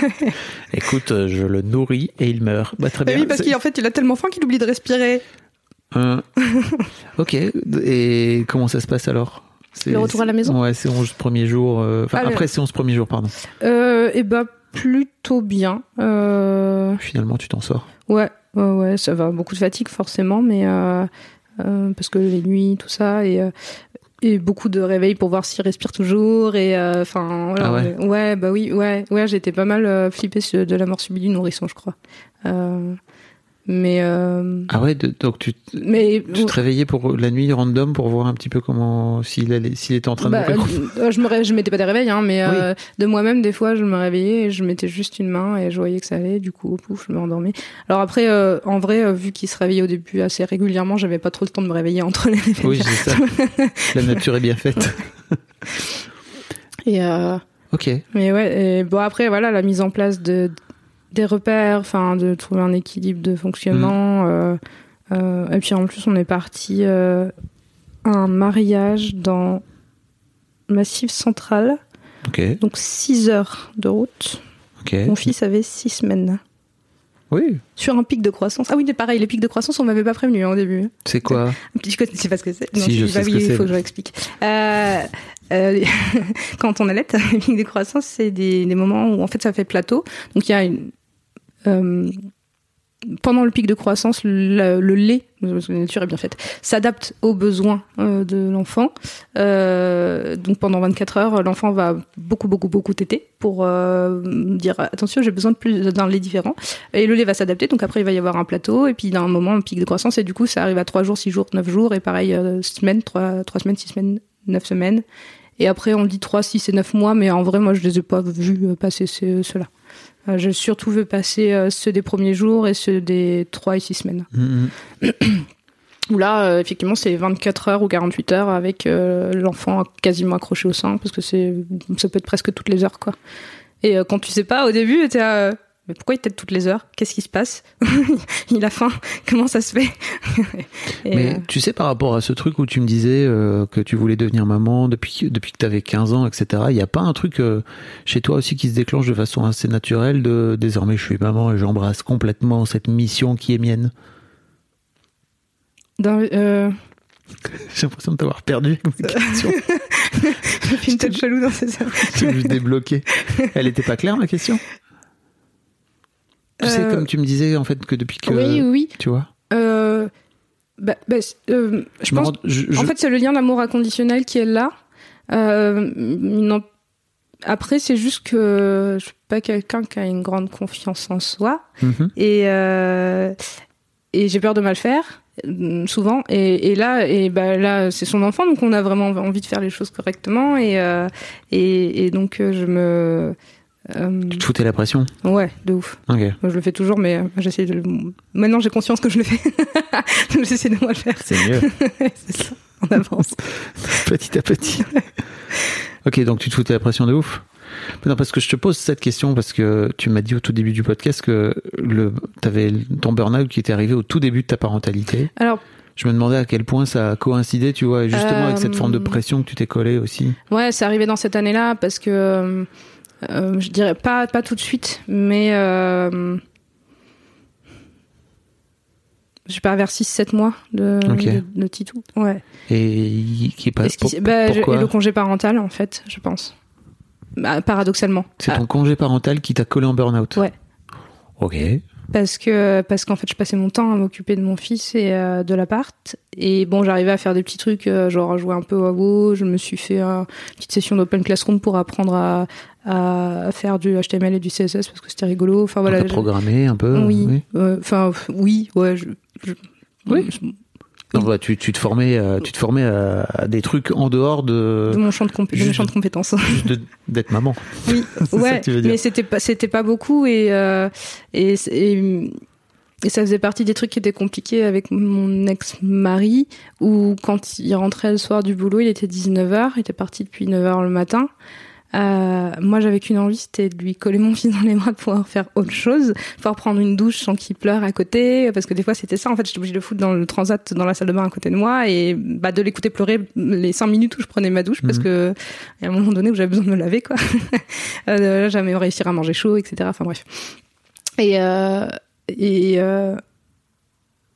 Écoute, je le nourris et il meurt. Bah, très bien.
oui, parce qu'en fait, il a tellement faim qu'il oublie de respirer.
Ok. Et comment ça se passe alors?
Le retour à la maison
Ouais, c'est 11 premiers jours. euh, Enfin,
Ah,
après, c'est 11 premiers jours, pardon.
Euh, et bah plutôt bien. Euh,
Finalement, tu t'en sors.
ouais, ouais, ouais, ça va. Beaucoup de fatigue forcément, mais parce que les nuits, tout ça, et et beaucoup de réveils pour voir s'il respire toujours. Et enfin,
Ah ouais
bah oui, ouais, ouais, j'étais pas mal euh, flippée de la mort subite du nourrisson, je crois. Euh, mais euh,
Ah ouais, de- donc tu,
mais
tu te réveillais pour la nuit random pour voir un petit peu comment s'il allait, s'il était en train de
Bah,
mourir.
euh, je me ré- je mettais pas des réveils hein, mais euh, de moi-même des fois je me réveillais et je mettais juste une main et je voyais que ça allait du coup pouf je me rendormais alors après euh, en vrai euh, vu qu'il se réveillait au début assez régulièrement j'avais pas trop le temps de me réveiller entre les réveils
Oui, c'est ça. la nature est bien faite.
et euh,
Ok.
mais ouais et bon après voilà la mise en place de des repères enfin de trouver un équilibre de fonctionnement
Mm.
euh, euh, et puis en plus on est parti euh, à un mariage dans Massif Central donc 6 heures de route. Mon fils avait six semaines.
Oui.
Sur un pic de croissance. Ah oui, mais pareil, les pics de croissance, on m'avait pas prévenu hein, au début.
C'est quoi
Tu connais sais pas ce que c'est
Si, je
bah
sais ce
oui,
que
il faut que je l'explique. Euh, euh, quand on allait, les pics de croissance, c'est des, des moments où en fait ça fait plateau. Donc il y a une. Euh, pendant le pic de croissance, le, le lait, parce que la nature est bien faite, s'adapte aux besoins euh, de l'enfant. Euh, donc pendant 24 heures, l'enfant va beaucoup, beaucoup, beaucoup téter pour euh, dire attention, j'ai besoin de plus d'un lait différent. Et le lait va s'adapter, donc après il va y avoir un plateau, et puis d'un moment un pic de croissance, et du coup ça arrive à 3 jours, 6 jours, 9 jours, et pareil, euh, semaines, 3, 3 semaines, 6 semaines, 9 semaines. Et après on dit 3, 6 et 9 mois, mais en vrai moi je les ai pas vus euh, passer ce- ceux-là. Euh, J'ai surtout vu passer euh, ceux des premiers jours et ceux des 3 et 6 semaines.
Mhm.
Où là, euh, effectivement, c'est 24 heures ou 48 heures avec euh, l'enfant quasiment accroché au sein, parce que c'est, ça peut être presque toutes les heures, quoi. Et euh, quand tu sais pas, au début, t'es, mais pourquoi il tète toutes les heures? Qu'est-ce qui se passe? Il a faim Comment ça se fait? Et,
Mais
euh,
tu sais, par rapport à ce truc où tu me disais euh, que tu voulais devenir maman depuis, depuis que tu avais 15 ans, etc., il n'y a pas un truc euh, chez toi aussi qui se déclenche de façon assez naturelle de désormais je suis maman et j'embrasse complètement cette mission qui est mienne?
Dans-
J'ai l'impression de t'avoir perdu avec ma question.
j'ai fait une tête chelou dans ces heures.
Je juste débloqué. Elle était pas claire ma question? Sais,
Euh,
comme tu me disais en fait que depuis que.
Oui, oui.
Tu vois
Euh, bah, bah, euh, je pense.
je- je-
En fait, c'est le lien d'amour inconditionnel qui est là. Euh, non- Après, c'est juste que je suis pas quelqu'un qui a une grande confiance en soi
Mhm.
et euh, et j'ai peur de mal faire euh, souvent et, et là et bah là c'est son enfant donc on a vraiment envie de faire les choses correctement et euh, et, et donc je me
Tu te foutais la pression
ouais de ouf
Ok.
moi, je le fais toujours, mais euh, j'essaie de. Maintenant, j'ai conscience que je le fais. Donc, j'essaie de moi le faire.
C'est mieux.
c'est ça. On avance.
petit à petit. ok, donc tu te foutais la pression de ouf Non, parce que je te pose cette question parce que tu m'as dit au tout début du podcast que le, t'avais ton burn-out qui était arrivé au tout début de ta parentalité.
Alors,
Je me demandais à quel point ça a coïncidé, tu vois, justement avec cette
Euh,
forme de pression que tu t'es collé aussi.
ouais, c'est arrivé dans cette année-là parce que. Euh, je dirais pas, pas tout de suite, mais. Euh, je sais pas, vers 6-7 mois de,
Ok.
de, de Titou. Ouais.
Et qui est pas. Pour-
bah,
pourquoi
et le congé parental, en fait, je pense. Bah, paradoxalement.
C'est
Ah,
ton congé parental qui t'a collé en burn-out
Ouais.
Ok.
Parce que parce qu'en fait je passais mon temps à m'occuper de mon fils et euh, de l'appart. Et bon j'arrivais à faire des petits trucs euh, genre à jouer un peu à WoW. Je me suis fait euh, une petite session d'open classroom pour apprendre à, à faire du HTML et du CSS parce que c'était rigolo. Enfin voilà
programmé un peu
oui. euh, enfin oui ouais je, je-
Oui.
je-
Bah, tu, tu te formais, à, tu te formais à, à des trucs en dehors de,
de mon champ de, compé- de champs de compétences
d'être maman.
Oui, ouais,
que tu veux dire.
mais c'était pas c'était pas beaucoup et euh, et, et et ça faisait partie des trucs qui étaient compliqués avec mon ex-mari où quand il rentrait le soir du boulot, il était 19h, il était parti depuis 9h le matin. Euh, moi, j'avais qu'une envie, c'était de lui coller mon fils dans les bras, de pouvoir faire autre chose, pouvoir prendre une douche sans qu'il pleure à côté, parce que des fois c'était ça. En fait, j'étais obligée de le foutre dans le transat, dans la salle de bain à côté de moi, et bah de l'écouter pleurer les cinq minutes où je prenais ma douche, parce
Mhm.
que a un moment donné où j'avais besoin de me laver, quoi. euh, là, jamais réussir à manger chaud, etc. Enfin bref. Et euh, et euh,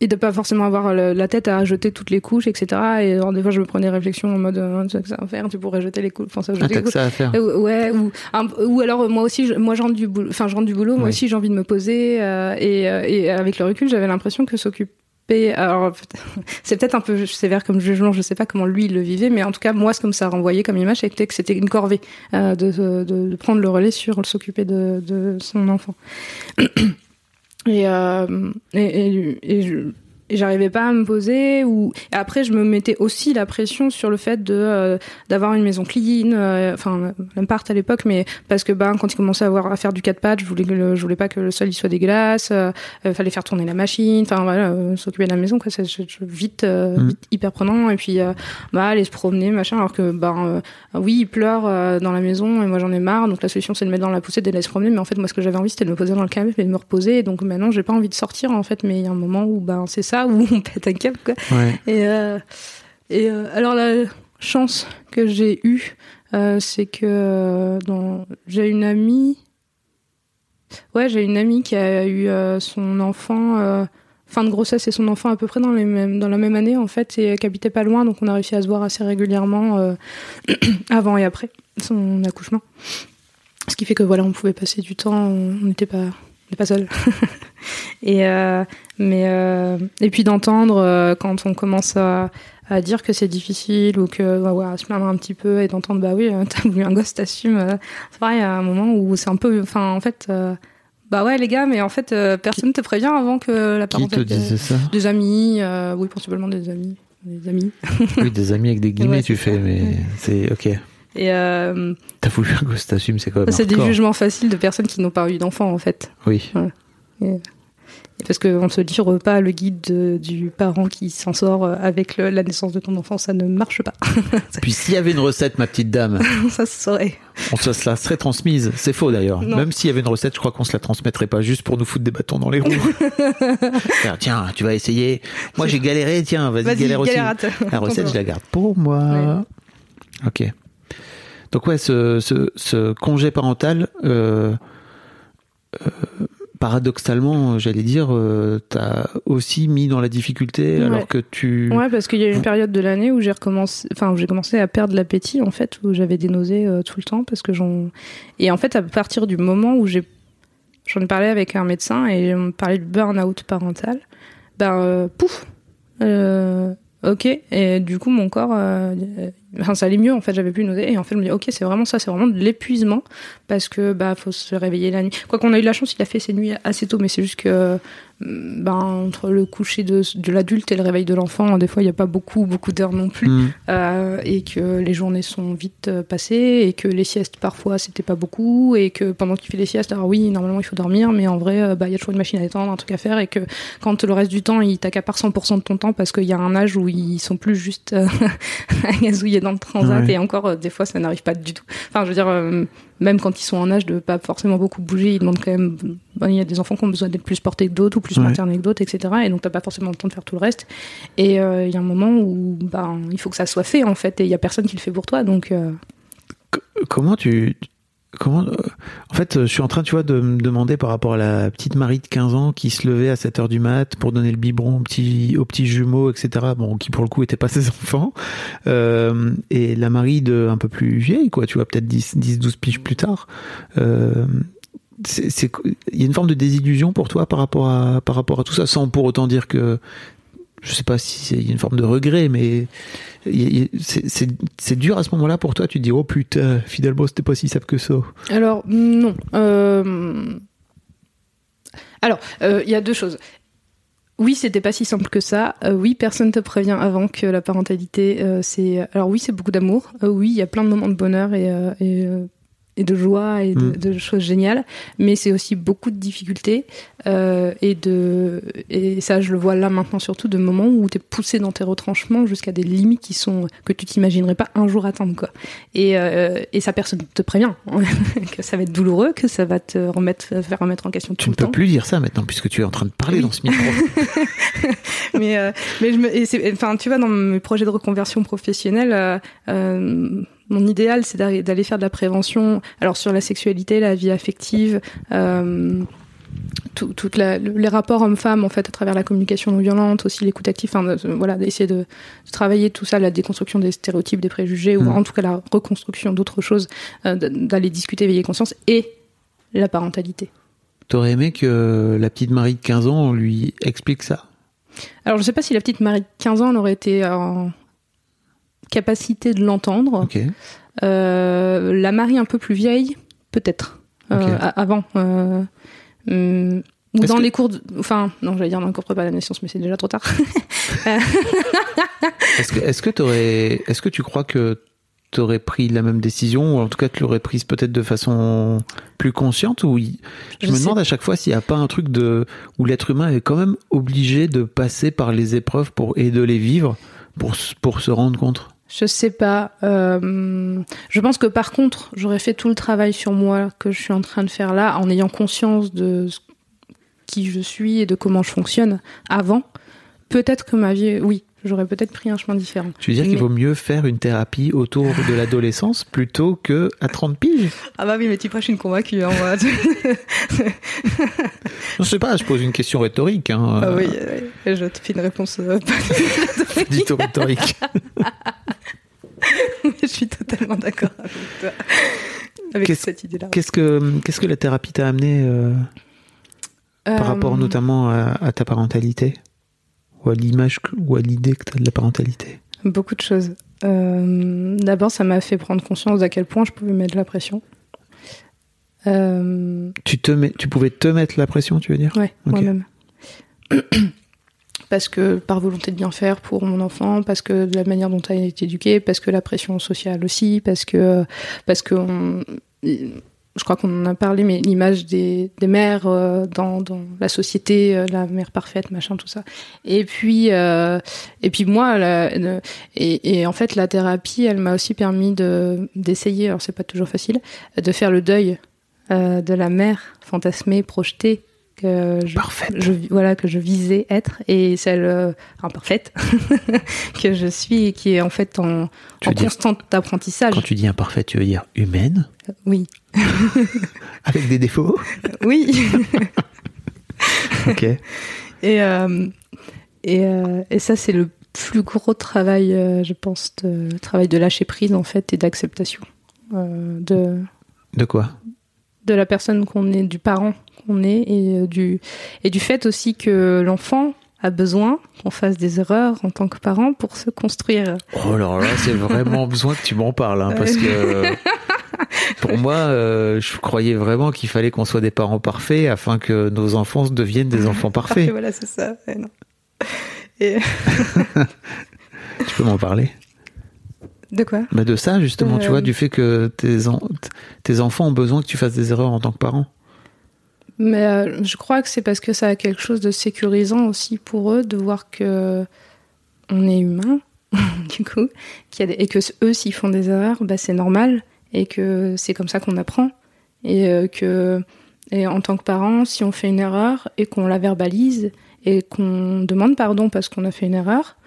et de pas forcément avoir le- la tête à jeter toutes les couches, etc. Et alors, des fois, je me prenais réflexion en mode, euh, tu sais que ça à faire, tu pourrais jeter les couches. Enfin, ça,
Ah,
jeter
t'as
les
que
couches.
ça à faire.
Euh, ouais ou un- ou alors euh, moi aussi je, moi je rentre du boulot enfin je rentre du boulot moi
Oui.
aussi j'ai envie de me poser euh, et, euh, et avec le recul j'avais l'impression que s'occuper alors c'est peut-être un peu sévère comme jugement je sais pas comment lui il le vivait mais en tout cas moi ce comme ça renvoyait comme image c'était que c'était une corvée euh, de, de, de prendre le relais sur s'occuper de, de son enfant et, euh, et, et, et j'arrivais pas à me poser ou après je me mettais aussi la pression sur le fait de euh, d'avoir une maison clean euh, enfin l'appart à l'époque mais parce que ben quand il commençait à avoir à faire du 4 pattes je voulais que le- je voulais pas que le sol il soit dégueulasse euh, euh, fallait faire tourner la machine enfin voilà euh, s'occuper de la maison quoi. C'est vite euh,
Mm.
vite hyper prenant. Et puis bah aller se promener machin alors que ben euh, oui il pleure euh, dans la maison et moi j'en ai marre. Donc la solution c'est de mettre dans la poussette et d'aller se promener. Mais en fait moi ce que j'avais envie c'était de me poser dans le canapé et de me reposer. Et donc maintenant j'ai pas envie de sortir en fait. Mais il y a un moment où ben c'est ça où on pète un câble quoi
Ouais.
et, euh, et euh, alors la chance que j'ai eue, euh, c'est que dans... j'ai une amie. Ouais, j'ai une amie qui a eu son enfant fin de grossesse et son enfant à peu près dans les mêmes dans la même année en fait et qui habitait pas loin donc on a réussi à se voir assez régulièrement euh, avant et après son accouchement. Ce qui fait que voilà, on pouvait passer du temps, on n'était pas n'est pas seul. et euh, mais euh, et puis d'entendre euh, quand on commence à, à dire que c'est difficile ou que bah, ouais, à se plaindre un petit peu et d'entendre bah oui t'as voulu un gosse t'assumes c'est pareil il y a un moment où c'est un peu enfin en fait bah ouais les gars mais en fait personne te prévient avant que la
Qui
parole
te disait ça
des amis oui principalement des amis des amis
Oui, des amis avec des guillemets,
Ouais,
tu fais,
ça.
mais
Ouais.
c'est ok.
Et euh,
T'as voulu un gosse, t'assumes, c'est quand même
c'est des jugements faciles de personnes qui n'ont pas eu d'enfants en fait
Oui.
Parce qu'on se livre pas le guide de- du parent qui s'en sort euh, avec le- la naissance de ton enfant, ça ne marche pas.
Puis s'il y avait une recette, ma petite dame,
ça se saurait.
on se la serait transmise. C'est faux d'ailleurs. Même s'il y avait une recette, je crois qu'on se la transmettrait pas juste pour nous foutre des bâtons dans les roues. Tiens, Tiens, tu vas essayer. Moi j'ai galéré, tiens, vas-y,
Vas-y,
galère aussi. La recette, je la garde pour moi. Ok. Donc ouais, ce, ce, ce congé parental, euh, euh, paradoxalement, j'allais dire, euh, t'as aussi mis dans la difficulté
Ouais.
alors que tu...
Ouais, parce qu'il y a eu une période de l'année où j'ai recommencé, enfin j'ai commencé à perdre l'appétit en fait, où j'avais des nausées tout le temps parce que j'en et en fait à partir du moment où j'ai j'en ai parlé avec un médecin et on me parlait de burn-out parental, ben pouf, ok et du coup mon corps, enfin ça allait mieux en fait, j'avais plus de nausées et en fait je me dis ok c'est vraiment ça, c'est vraiment de l'épuisement parce que bah faut se réveiller la nuit. Quoi qu'on a eu la chance, il a fait ses nuits assez tôt, mais c'est juste que ben, entre le coucher de, de l'adulte et le réveil de l'enfant, des fois, il n'y a pas beaucoup, beaucoup d'heures non plus.
Hmm.
Euh, et que les journées sont vite euh, passées, et que les siestes, parfois, c'était pas beaucoup, et que pendant qu'il fait les siestes, alors oui, normalement, il faut dormir, mais en vrai, euh, bah, il y a toujours une machine à étendre, un truc à faire, et que quand le reste du temps, il t'accapare 100% de ton temps, parce qu'il y a un âge où ils sont plus juste à gazouiller dans le transat,
Ouais.
et encore, euh, des fois, ça n'arrive pas du tout. Enfin, je veux dire, euh, même quand ils sont en âge de pas forcément beaucoup bouger, ils demandent quand même. il y a des enfants qui ont besoin d'être plus portés que d'autres ou plus
Ouais.
maternés que d'autres, etc. Et donc t'as pas forcément le temps de faire tout le reste. Et euh, il y a un moment où ben il faut que ça soit fait en fait, et il y a personne qui le fait pour toi. Donc euh,
Comment tu... Comment, euh, en fait, euh, je suis en train, tu vois, de me demander par rapport à la petite Marie de 15 ans qui se levait à 7 heures du mat pour donner le biberon aux petits, aux petits jumeaux, etc. Bon, qui pour le coup étaient pas ses enfants. Euh, et la Marie de un peu plus vieille, quoi, tu vois, peut-être 10, 10, 12 piges plus tard. Euh, c'est- il y a une forme de désillusion pour toi par rapport à, par rapport à tout ça, sans pour autant dire que, je sais pas si il y a une forme de regret, mais c'est, dur à ce moment-là pour toi. Tu te dis, oh putain, finalement, c'était pas si simple que ça.
alors non. Euh, Alors euh, il y a deux choses. Oui, c'était pas si simple que ça. Euh, oui, personne te prévient avant que la parentalité, c'est. Alors oui, c'est beaucoup d'amour. Oui, il y a plein de moments de bonheur et, et de joie et de,
Mm.
de choses géniales, mais c'est aussi beaucoup de difficultés euh, et de et ça, je le vois là maintenant surtout de moments où t'es poussé dans tes retranchements jusqu'à des limites qui sont que tu t'imaginerais pas un jour atteindre quoi. Et euh, et ça, personne te prévient que ça va être douloureux, que ça va te remettre faire remettre en question
Tu
tout
ne
le
peux
temps.
plus dire ça maintenant puisque tu es en train de parler
Oui.
dans ce micro.
mais euh, mais je me, enfin tu vois dans mes projets de reconversion professionnelle mon idéal c'est d'aller faire de la prévention alors sur la sexualité la vie affective euh, tout, toute la, le- les rapports hommes-femmes en fait à travers la communication non violente aussi l'écoute active enfin de- voilà d'essayer de, de travailler tout ça la déconstruction des stéréotypes des préjugés ou
Mm.
en tout cas la reconstruction d'autres choses euh, d'aller discuter veiller conscience et la parentalité
T'aurais aimé que la petite Marie de 15 ans on lui explique ça?
Alors, je sais pas si la petite Marie de 15 ans elle aurait été en capacité de l'entendre. Euh, la Marie un peu plus vieille, peut-être. Euh, avant. euh, hum, ou dans
que-
les cours de... Enfin, non, j'allais dire dans les cours de prépa à la naissance, mais c'est déjà trop tard.
Est-ce que, est-ce que t'aurais, est-ce que tu crois que t'aurais pris la même décision ou en tout cas tu l'aurais prise peut-être de façon plus consciente ou je,
Je
me
sais-
demande à chaque fois s'il n'y a pas un truc de où l'être humain est quand même obligé de passer par les épreuves pour et de les vivre pour pour se rendre compte.
Je sais pas. euh, je pense que par contre, j'aurais fait tout le travail sur moi que je suis en train de faire là, en ayant conscience de qui je suis et de comment je fonctionne avant. Peut-être que ma vie, oui, j'aurais peut-être pris un chemin différent.
Tu veux dire qu'il vaut mieux faire une thérapie autour de l'adolescence plutôt que à 30 piges
Ah bah oui, mais tu prêches une convaincue, hein, moi.
Je sais pas, je pose une question rhétorique. Hein,
ah oui, euh, je te fais une réponse. euh,
rhétorique.
je suis totalement d'accord avec toi. Avec
Qu'est-ce-
cette idée-là.
Qu'est-ce que qu'est-ce que la thérapie t'a amené euh, par rapport
Euh,
notamment à, à ta parentalité? Ou à l'image ou à l'idée que tu as de la parentalité
Beaucoup de choses. Euh, D'abord, ça m'a fait prendre conscience d'à quel point je pouvais mettre de la pression. Euh,
tu, te mets, tu pouvais te mettre la pression, tu veux dire
ouais, moi-même. parce que par volonté de bien faire pour mon enfant, parce que de la manière dont elle a été éduquée, parce que la pression sociale aussi, parce que parce que on- je crois qu'on en a parlé, mais l'image des, des mères euh, dans, dans la société, euh, la mère parfaite, machin, tout ça. Et puis, euh, et puis moi, la- et, et en fait, la thérapie, elle m'a aussi permis de d'essayer. Alors c'est pas toujours facile, de faire le deuil euh, de la mère fantasmée, projetée que je, voilà que je visais être et celle euh, imparfaite que je suis et qui est en fait en, en
dire-
constant apprentissage.
Quand tu dis imparfaite, tu veux dire humaine,
Oui,
avec des défauts?
Oui.
Ok.
Et, euh, et, euh, et ça, c'est le plus gros travail, euh, je pense, de, travail de lâcher prise, en fait, et d'acceptation euh, de,
De quoi?
de la personne qu'on est, du parent qu'on est, et, euh, du, et du fait aussi que l'enfant a besoin qu'on fasse des erreurs en tant que parent pour se construire.
Oh là là, c'est vraiment besoin que tu m'en parles, hein, parce que pour moi, euh, je croyais vraiment qu'il fallait qu'on soit des parents parfaits afin que nos enfants deviennent des enfants
Parfait,
parfaits.
voilà, c'est ça. Non. Et,
Tu peux m'en parler?
De quoi?
Bah De ça, justement, tu
Euh,
vois, du fait que tes, en- tes enfants ont besoin que tu fasses des erreurs en tant que parent.
Mais euh, je crois que c'est parce que ça a quelque chose de sécurisant aussi pour eux de voir que on est humain, du coup, et que eux s'ils font des erreurs, bah, c'est normal et que c'est comme ça qu'on apprend et euh, que et en tant que parent, si on fait une erreur et qu'on la verbalise et qu'on demande pardon parce qu'on a fait une erreur,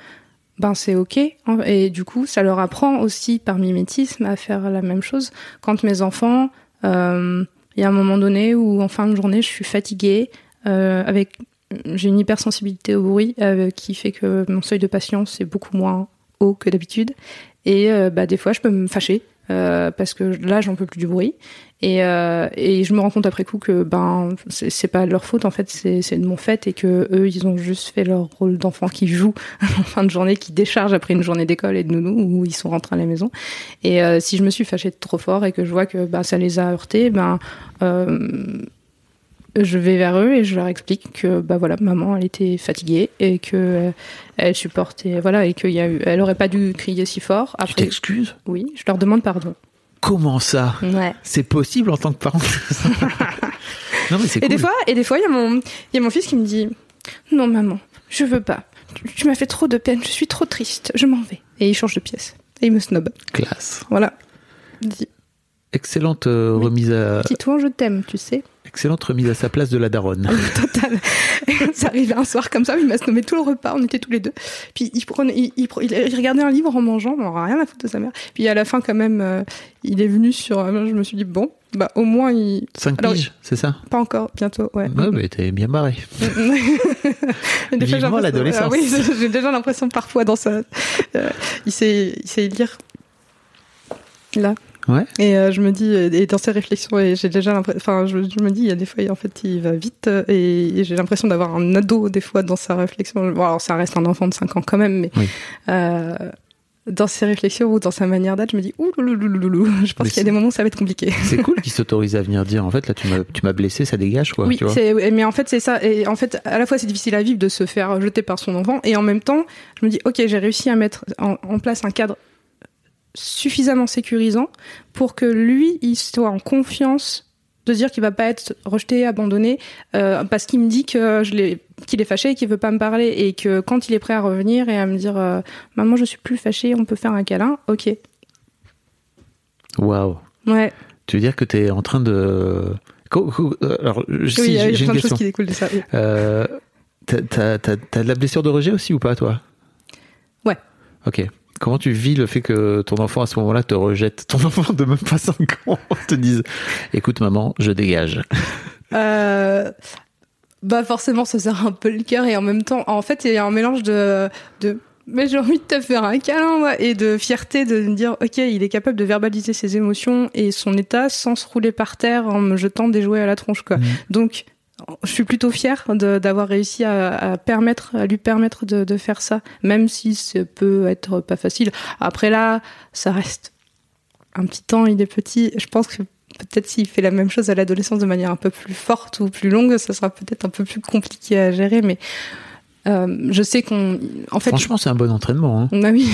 ben c'est ok et du coup ça leur apprend aussi par mimétisme à faire la même chose. Quand mes enfants euh, il y a un moment donné où en fin de journée je suis fatiguée euh, j'ai une hypersensibilité au bruit euh, qui fait que mon seuil de patience est beaucoup moins haut que d'habitude. Et euh, bah, des fois je peux me fâcher parce que là j'en peux plus du bruit et, euh, et je me rends compte après coup que ben c'est pas leur faute en fait c'est de mon fait et que eux ils ont juste fait leur rôle d'enfant qui joue en fin de journée qui décharge après une journée d'école et de nounou où ils sont rentrés à la maison. Et euh, si je me suis fâchée trop fort et que je vois que ben ça les a heurtés ben euh, je vais vers eux et je leur explique que bah voilà maman elle était fatiguée et que euh, elle supportait voilà et qu'il y a eu elle aurait pas dû crier si fort
Tu
après.
t'excuses?
Oui je leur demande pardon
Comment ça
ouais
C'est possible en tant que parent Non, mais c'est
Et
cool.
des fois, et des fois, il y a mon, il y a mon fils qui me dit, non maman, je veux pas. Tu, tu m'as fait trop de peine, je suis trop triste, je m'en vais. Et il change de pièce. Et il me snob.
Classe.
Voilà. Il dit,
Excellente euh,
Oui.
remise à
Titouan, je t'aime, tu sais.
Excellente remise à sa place de la daronne.
Total. Ça arrivait un soir comme ça, il m'a snobbé tout le repas, on était tous les deux. Puis il prenait, il, il, regardait un livre en mangeant, on n'aura rien à foutre de sa mère. Puis à la fin, quand même, euh, il est venu sur. euh, je me suis dit bon, bah au moins il.
5
Alors,
piges, c'est ça?
Pas encore, bientôt, ouais.
Ouais, mais t'es bien barré. Vivement l'adolescence.
Ah oui, j'ai déjà l'impression parfois dans ça. euh, il sait, il sait lire. Là.
Ouais.
Et euh, je me dis, et dans ses réflexions, et j'ai déjà l'impression, enfin, je, je me dis, il y a des fois, en fait, il va vite, et, et j'ai l'impression d'avoir un ado, des fois, dans sa réflexion. Bon, alors, ça reste un enfant de 5 ans quand même, mais
Oui.
euh, dans ses réflexions ou dans sa manière d'être, je me dis, ouh, je pense qu'il y a des moments où ça va être compliqué.
C'est cool qu'il s'autorise à venir dire en fait là tu m'as tu m'as blessé, ça dégage quoi.
Oui,
tu vois.
mais en fait, c'est ça. Et en fait, à la fois, c'est difficile à vivre de se faire jeter par son enfant. Et en même temps, je me dis, OK, j'ai réussi à mettre en, en place un cadre suffisamment sécurisant pour que lui, il soit en confiance de dire qu'il va pas être rejeté, abandonné, euh, parce qu'il me dit que je l'ai, qu'il est fâché et qu'il veut pas me parler et que quand il est prêt à revenir et à me dire, euh, maman, je suis plus fâché, on peut faire un câlin. OK.
Waouh.
Ouais.
Tu veux dire que t'es en train de euh, alors si,
oui, il y a,
j'ai j'ai
plein
une
de choses
question.
qui découlent de ça. oui.
Euh, t'as, t'as, t'as- t'as de la blessure de rejet aussi ou pas, toi?
Ouais.
Ok. Comment tu vis le fait que ton enfant à ce moment-là te rejette? Ton enfant de même pas 5 ans te dise Écoute, maman, je dégage.
Euh, bah forcément, ça sert un peu le cœur et en même temps, en fait, il y a un mélange de, de mais j'ai envie de te faire un câlin moi, et de fierté de me dire ok, il est capable de verbaliser ses émotions et son état sans se rouler par terre en me jetant des jouets à la tronche quoi.
Mhm.
Donc je suis plutôt fière de- d'avoir réussi à, à permettre, à lui permettre de, de faire ça, même si ça peut être pas facile. Après là, ça reste un petit temps, il est petit. Je pense que peut-être s'il fait la même chose à l'adolescence de manière un peu plus forte ou plus longue, ça sera peut-être un peu plus compliqué à gérer. Mais euh, je sais qu'on, en fait,
Franchement, c'est un bon entraînement. Hein.
bah oui.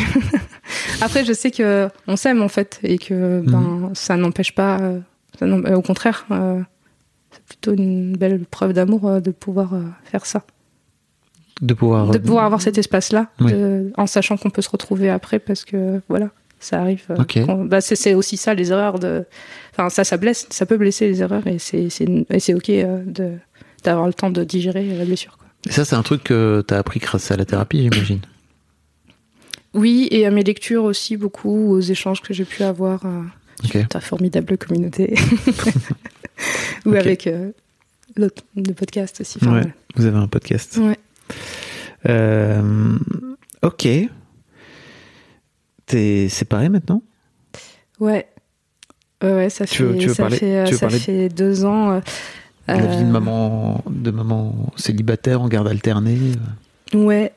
Après, je sais que on s'aime en fait et que ben ça n'empêche pas euh, Ça, au contraire, euh, plutôt une belle preuve d'amour euh, de pouvoir euh, faire ça.
De pouvoir.
De pouvoir avoir cet espace-là,
Oui.
en sachant qu'on peut se retrouver après parce que voilà, ça arrive. euh,
Ok.
qu'on- bah, c'est, aussi ça, les erreurs de. Enfin, ça, ça blesse, ça peut blesser les erreurs et c'est, ok de, d'avoir le temps de digérer la blessure. Quoi.
Et ça, c'est un truc que t'as appris grâce à la thérapie, j'imagine.
Oui, et à mes lectures aussi, beaucoup, aux échanges que j'ai pu avoir euh,
Ok.
ta formidable communauté. Ou avec euh, l'autre, le podcast aussi. Enfin,
Ouais. Vous avez un podcast.
Ouais.
Euh, ok. T'es séparé maintenant?
Ouais. Ouais, ouais, ça
Tu veux-
fait,
tu veux
ça
parler-
fait, euh,
tu veux
ça fait deux ans. euh,
La vie de maman, de maman célibataire en garde alternée.
Ouais.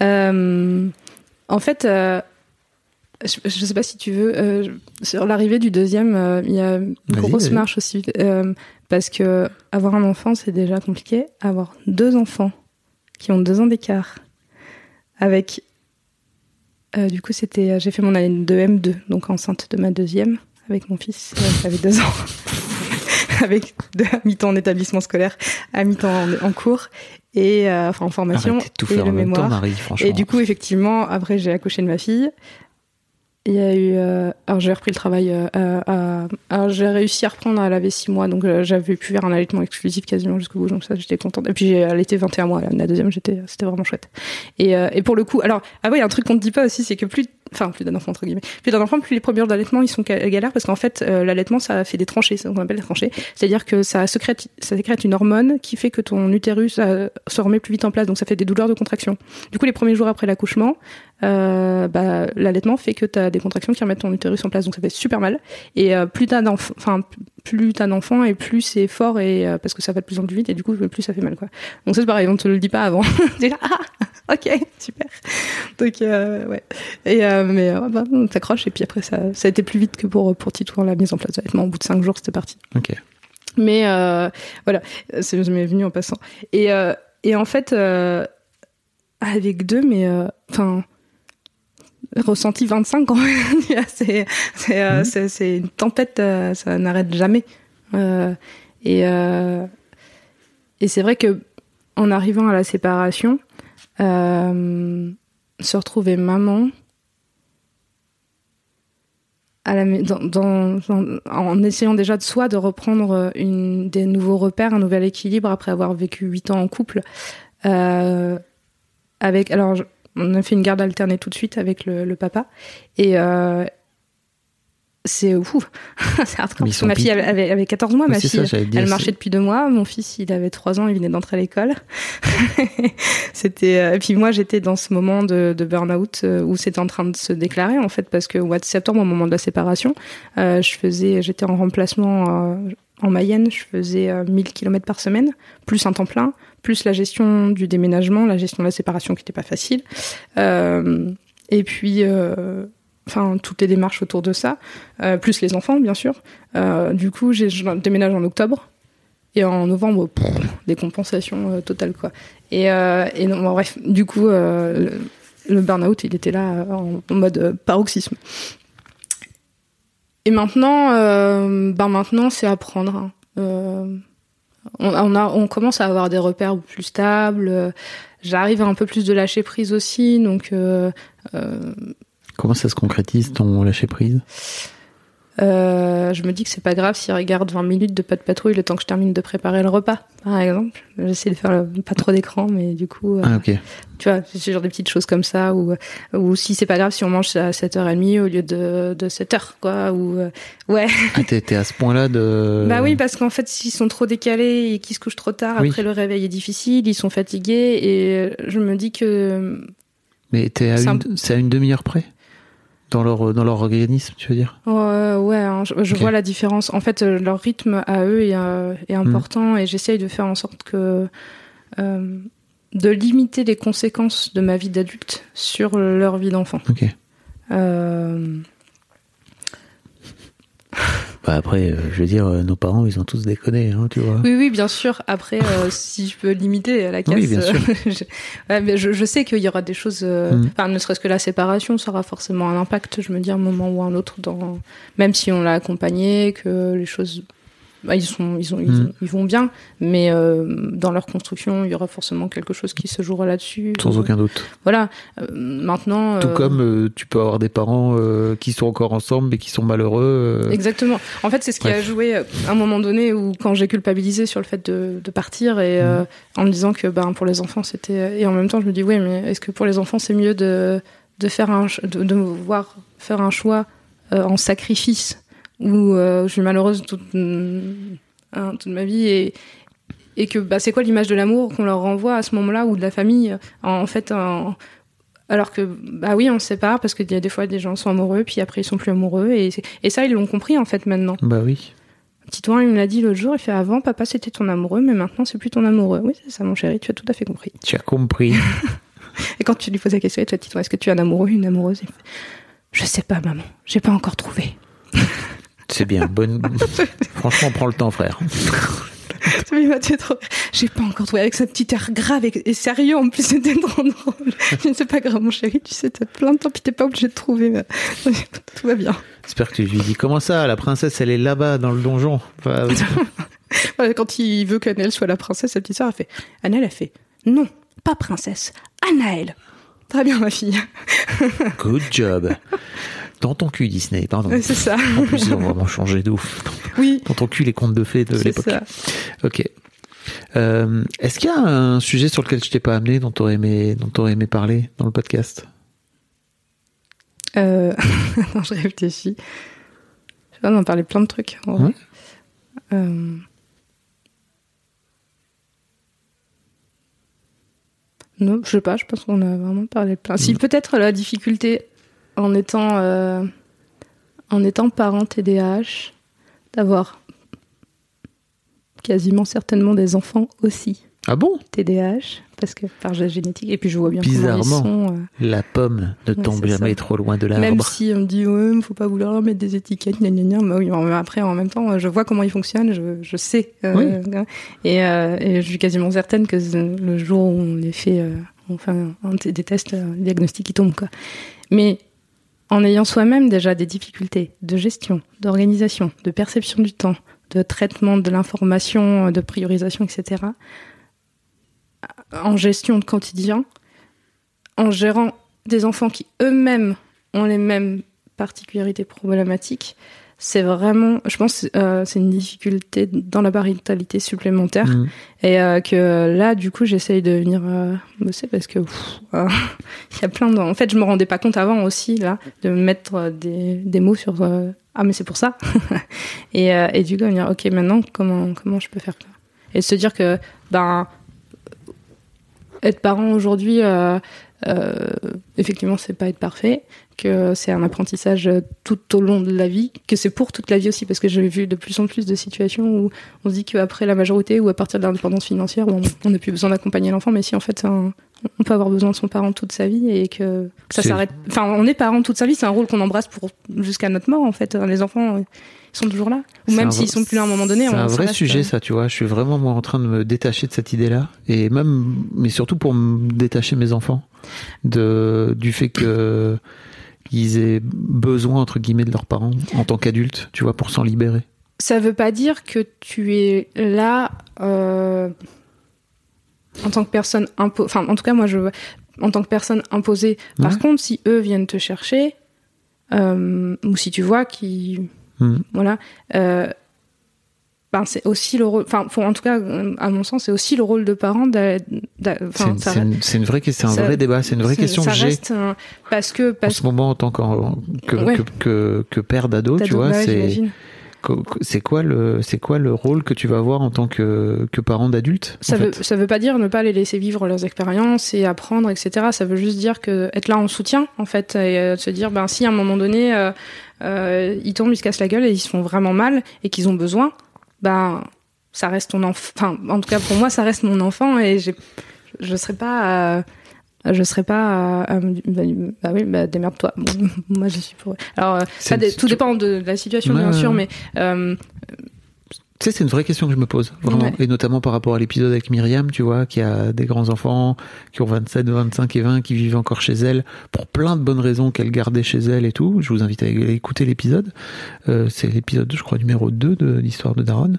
En fait, je, je sais pas si tu veux. euh, sur l'arrivée du deuxième, euh, il y a une grosse marche aussi. euh, parce que avoir un enfant, c'est déjà compliqué. Avoir deux enfants qui ont deux ans d'écart, avec. du coup, c'était. J'ai fait mon année de M2, donc enceinte de ma deuxième, avec mon fils, qui avait deux ans. avec deux à mi-temps en établissement scolaire, à mi-temps en, en cours, et euh, enfin en formation,
Arrêtez tout
et le
temps,
mémoire.
Marie.
Et du coup, effectivement, après, j'ai accouché de ma fille. Il y a eu. euh, alors, j'ai repris le travail. euh, à- alors, j'ai réussi à reprendre à laver 6 mois, donc euh, j'avais pu faire un allaitement exclusif quasiment jusqu'au bout, donc ça, j'étais contente. Et puis, j'ai allaité 21 mois. La deuxième, j'étais, c'était vraiment chouette. Et, euh, et pour le coup, alors, ah oui, un truc qu'on ne dit pas aussi, c'est que plus. Enfin, plus d'un enfant, entre guillemets. Plus d'un enfant, plus les premiers jours d'allaitement, ils sont ga- galères parce qu'en fait, euh, l'allaitement, ça fait des tranchées, c'est ce qu'on appelle des tranchées. C'est-à-dire que ça sécrète, ça sécrète une hormone qui fait que ton utérus euh, se remet plus vite en place, donc ça fait des douleurs de contraction. Du coup, les premiers jours après l'accouchement, euh, bah, l'allaitement fait que tu as des contractions qui remettent ton utérus en place, donc ça fait super mal. Et euh, plus t'as d'enfants, enfin plus t'as d'enfants et plus c'est fort et euh, parce que ça va de plus en plus vite et du coup plus ça fait mal quoi. Donc ça c'est pareil, on te le dit pas avant. T'es là, ah, ok, super. Donc ouais. Et mais bah, on t'accroche et puis après ça, ça a été plus vite que pour pour Titou la mise en place de l'allaitement. Au bout de cinq jours c'était parti.
Ok.
Mais voilà, c'est m'est venu en passant. Et, et en fait, avec deux, mais enfin, ressenti 25 quand même. c'est c'est euh,
Mhm.
c'est- une tempête, euh, ça n'arrête jamais. Euh, et euh, et c'est vrai que en arrivant à la séparation, se retrouver maman. À la, dans, dans- dans- en essayant déjà de soi de reprendre une, des nouveaux repères, un nouvel équilibre après avoir vécu huit ans en couple. Avec, alors, je- on a fait une garde alternée tout de suite avec le, le papa. Et euh, c'est ouf, c'est hardcore. Ma fille avait, avait, avait 14 mois, ma fille.
ça,
elle marchait depuis deux mois. Mon fils, il avait trois ans, il venait d'entrer à l'école. c'était. euh, Et puis moi, j'étais dans ce moment de, de burn-out euh, où c'était en train de se déclarer en fait, parce que au mois de septembre, au moment de la séparation, euh, je faisais, j'étais en remplacement euh, en Mayenne, je faisais euh, 1000 km par semaine, plus un temps plein, plus la gestion du déménagement, la gestion de la séparation qui n'était pas facile, Euh, et puis. euh, Enfin, toutes les démarches autour de ça, euh, plus les enfants, bien sûr. Du coup, j'ai je déménage en octobre. Et en novembre, des compensations totales, quoi. Et, non, bref, du coup, le, burn-out, il était là en, mode paroxysme. Et maintenant, ben maintenant, c'est apprendre. hein. On, on commence à avoir des repères plus stables. euh, J'arrive à un peu plus de lâcher prise aussi, donc euh, euh,
Comment ça se concrétise ton lâcher prise?
Euh, je me dis que c'est pas grave s'il regarde 20 minutes de pas de patrouille le temps que je termine de préparer le repas, par exemple. J'essaie de faire le- pas trop d'écran, mais du coup, euh,
Ah ok.
tu vois, c'est genre des petites choses comme ça, ou, ou si c'est pas grave si on mange à 7h30 au lieu de, de 7h, quoi, ou, euh, ouais.
Ah t'es à ce point-là de.
Bah oui, parce qu'en fait, s'ils sont trop décalés et qu'ils se couchent trop tard,
Oui.
après le réveil est difficile, ils sont fatigués, et je me dis que
Mais t'es à
un-
une, c'est à une demi-heure près? Dans leur dans leur organisme, tu veux dire?
Euh, ouais, hein, je, vois la différence. En fait, euh, leur rythme à eux est, euh, est important et j'essaye de faire en sorte que euh, de limiter les conséquences de ma vie d'adulte sur leur vie d'enfant.
Ok.
Euh,
Bah après, euh, je veux dire, euh, nos parents, ils ont tous déconné, hein, tu vois.
Oui, oui, bien sûr. Après, euh, si je peux limiter la casse,
Oui, bien sûr.
je, ouais, mais je, je sais qu'il y aura des choses.
Mm.
Enfin, ne serait-ce que la séparation, ça aura forcément un impact. Je me dis à un moment ou à un autre, dans même si on l'a accompagné, que les choses, bah, ils sont, ils ont, ils, ils vont bien, mais euh, dans leur construction, il y aura forcément quelque chose qui se jouera là-dessus.
Sans aucun doute.
Voilà. Euh, maintenant.
Tout
euh,
comme euh, tu peux avoir des parents euh, qui sont encore ensemble mais qui sont malheureux.
Exactement. En fait, c'est ce qui
Bref.
a joué à un moment donné où quand j'ai culpabilisé sur le fait de, de partir et euh, en me disant que ben pour les enfants c'était et en même temps je me dis oui mais est-ce que pour les enfants c'est mieux de de faire un de, de voir faire un choix euh, en sacrifice où euh, je suis malheureuse toute, hein, toute ma vie et et que bah, c'est quoi l'image de l'amour qu'on leur renvoie à ce moment-là ou de la famille en fait en- alors que bah oui on se sépare parce qu'il y a des fois des gens sont amoureux puis après ils sont plus amoureux et, et ça ils l'ont compris en fait maintenant.
Bah oui.
Titouan il me l'a dit l'autre jour il fait avant papa c'était ton amoureux mais maintenant c'est plus ton amoureux. Oui c'est ça mon chéri tu as tout à fait compris.
Tu as compris.
et quand tu lui poses la question et toi Titouan est-ce que tu as un amoureux une amoureuse? Il fait, je sais pas maman. J'ai pas encore trouvé
C'est bien. Bonne. Franchement, prends le temps, frère.
J'ai pas encore trouvé avec sa petite air grave et, et sérieux. En plus, c'était drôle. Je ne sais pas grave, mon chéri. Tu sais, t'as plein de temps, puis t'es pas obligé de trouver. mais- Tout va bien.
J'espère que tu lui dis comment ça, la princesse, elle est là-bas dans le donjon? Enfin,
Voilà, Quand il veut qu'Annelle soit la princesse, sa petite sœur a fait. Annelle a fait. Non, pas princesse. Anaël. Très bien, ma fille.
good job. Dans ton cul, Disney, pardon.
C'est ça.
En plus, ils ont vraiment changé de ouf.
Oui.
Dans ton cul, les contes de fées de
C'est
l'époque.
ça.
Ok. Euh, Est-ce qu'il y a un sujet sur lequel je t'ai pas amené, dont t'aurais aimé, dont t'aurais aimé parler dans le podcast?
Euh... non, je réfléchis. Je sais pas, on en parlait plein de trucs. en vrai.
Ouais.
Euh, Non, je sais pas, je pense qu'on a vraiment parlé de plein. Si, peut-être la difficulté en étant, euh, en étant parent TDAH, d'avoir quasiment certainement des enfants aussi
Ah bon?
TDAH, parce que par génétique, et puis je vois bien
Bizarrement.
comment ils sont. euh,
La pomme ne
Ouais,
tombe jamais
ça.
trop loin de
même
l'arbre.
si on me dit ouais, il faut pas vouloir mettre des étiquettes, gna gna gna. Bah oui, mais après en même temps, je vois comment ils fonctionnent, je, je sais. euh, et, euh, et je suis quasiment certaine que le jour où on les fait, un- des tests, un diagnostic qui tombe quoi. Mais en ayant soi-même déjà des difficultés de gestion, d'organisation, de perception du temps, de traitement de l'information, de priorisation, etc. En gestion de quotidien, en gérant des enfants qui eux-mêmes ont les mêmes particularités problématiques, c'est vraiment, je pense, euh, c'est une difficulté dans la parentalité supplémentaire.
Mhm.
Et euh, que là, du coup, j'essaye de venir euh, bosser parce que il y a plein de. En fait, je me rendais pas compte avant aussi là de mettre des, des mots sur ah mais c'est pour ça. et, et du coup, me dire ok maintenant comment comment je peux faire ça et se dire que ben être parent aujourd'hui, effectivement, c'est pas être parfait, que c'est un apprentissage euh, tout au long de la vie, que c'est pour toute la vie aussi, parce que j'ai vu de plus en plus de situations où on se dit qu'après la majorité ou à partir de l'indépendance financière, on on n'a plus besoin d'accompagner l'enfant, mais si en fait, un- on peut avoir besoin de son parent toute sa vie et que, que ça s'arrête. Enfin, on est parent toute sa vie, c'est un rôle qu'on embrasse pour jusqu'à notre mort en fait. Les enfants, euh, sont toujours là, ou même s'ils sont plus là à un moment donné.
C'est un vrai sujet, ça, tu vois. Je suis vraiment moi en train de me détacher de cette idée-là, et même, mais surtout pour me détacher mes enfants de du fait que ils aient besoin entre guillemets de leurs parents en tant qu'adultes, tu vois, pour s'en libérer.
ça veut pas dire que tu es là euh, en tant que personne imposée. Enfin, en tout cas, moi, je en tant que personne imposée. Par
Ouais.
contre, si eux viennent te chercher, euh, ou si tu vois qu'ils,
Mhm.
voilà, euh, ben c'est aussi le rôle. Enfin, en tout cas, à mon sens, c'est aussi le rôle de parent.
C'est une, une- vraie question, un
ça-
vrai débat, c'est une vraie question
ça
que j'ai
parce que
en
parce
ce moment en tant que,
Ouais.
que, que, que père d'ado, tu vois.
ouais,
c'est c'est quoi le c'est quoi le rôle que tu vas avoir en tant que, que parent d'adulte
Ça
en
veut,
fait
ça veut pas dire ne pas les laisser vivre leurs expériences et apprendre, etc. Ça veut juste dire que être là en soutien, en fait, et euh, se dire, ben si à un moment donné, euh, euh, ils tombent, ils se cassent la gueule et ils se font vraiment mal et qu'ils ont besoin, ben ça reste ton enfant. Enfin, en tout cas pour moi, ça reste mon enfant et j'ai, je serais pas, euh, je serais pas me- bah, bah oui bah démerde-toi Bon, moi je suis pour alors euh, ça tout dépend de, de la situation bien sûr mais euh,
Tu sais, c'est une vraie question que je me pose, vraiment.
Ouais.
Et notamment par rapport à l'épisode avec Myriam, tu vois, qui a des grands-enfants, qui ont 27, 25 et 20, qui vivent encore chez elle, pour plein de bonnes raisons qu'elle gardait chez elle et tout. Je vous invite à écouter l'épisode. Euh, c'est l'épisode, je crois, numéro 2 de l'histoire de Daron.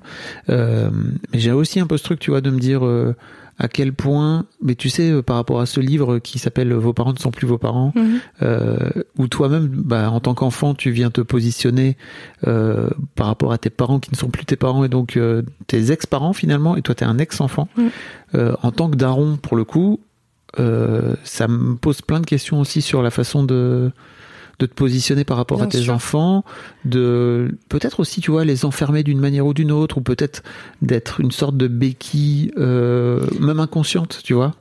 Euh, mais j'ai aussi un peu ce truc, tu vois, de me dire... euh, à quel point, mais tu sais, euh, par rapport à ce livre qui s'appelle Vos parents ne sont plus vos parents,
mhm.
euh, où toi-même, bah, en tant qu'enfant, tu viens te positionner euh, par rapport à tes parents qui ne sont plus tes parents et donc euh, tes ex-parents finalement, et toi t'es un ex-enfant. Euh, en tant que daron, pour le coup, ça me pose plein de questions aussi sur la façon de de te positionner par rapport
Bien
à tes
sûr.
enfants, de peut-être aussi, tu vois, les enfermer d'une manière ou d'une autre, ou peut-être d'être une sorte de béquille, euh, même inconsciente, tu vois,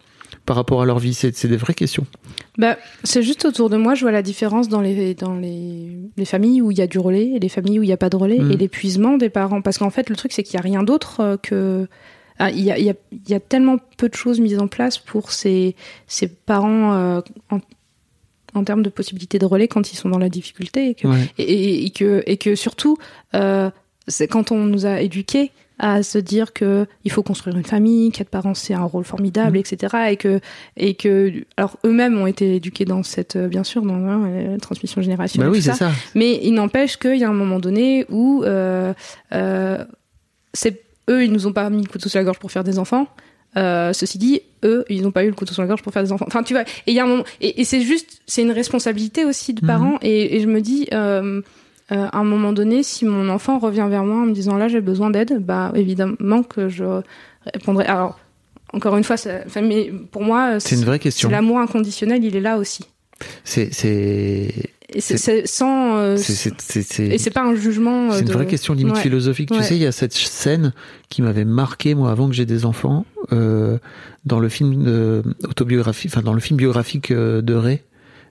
par rapport à leur vie. C'est c'est des vraies questions.
Bah, c'est juste autour de moi, je vois la différence dans les, dans les, les familles où il y a du relais et les familles où il n'y a pas de relais
Mm.
et l'épuisement des parents. Parce qu'en fait, le truc, c'est qu'il n'y a rien d'autre euh, que. Ah, Il y, a, y a tellement peu de choses mises en place pour ces, ces parents euh, en, en termes de possibilités de relais quand ils sont dans la difficulté. Et que,
Ouais.
et, et- et que, et que surtout, euh, c'est quand on nous a éduqués à se dire que il faut construire une famille, qu'être parent c'est un rôle formidable,
Mhm.
etc. Et que et que alors eux-mêmes ont été éduqués dans cette euh, bien sûr dans hein, la transmission
Bah
générationnelle.
oui,
tout
c'est
ça.
ça.
Mais il n'empêche qu'il y a un moment donné où euh, euh, c'est eux ils nous ont pas mis le couteau sur la gorge pour faire des enfants. Euh, ceci dit, eux, ils n'ont pas eu le couteau sur la gorge pour faire des enfants. Enfin, tu vois, et il y a un moment, et, et c'est juste, c'est une responsabilité aussi de
Mhm.
parents. Et, et je me dis, euh, euh, à un moment donné, si mon enfant revient vers moi en me disant là j'ai besoin d'aide, bah évidemment que je répondrai. Alors, encore une fois, ça- mais pour moi,
C'est une vraie question.
l'amour inconditionnel, il est là aussi.
C'est
Et c'est sans. euh,
c'est c'est- c'est- c'est-
et c'est pas un jugement. euh,
C'est une
de-
vraie question limite
Ouais.
philosophique. Tu sais, il y a cette scène qui m'avait marqué moi avant que j'ai des enfants euh, dans le film de, autobiographie, enfin dans le film biographique euh, de Ray,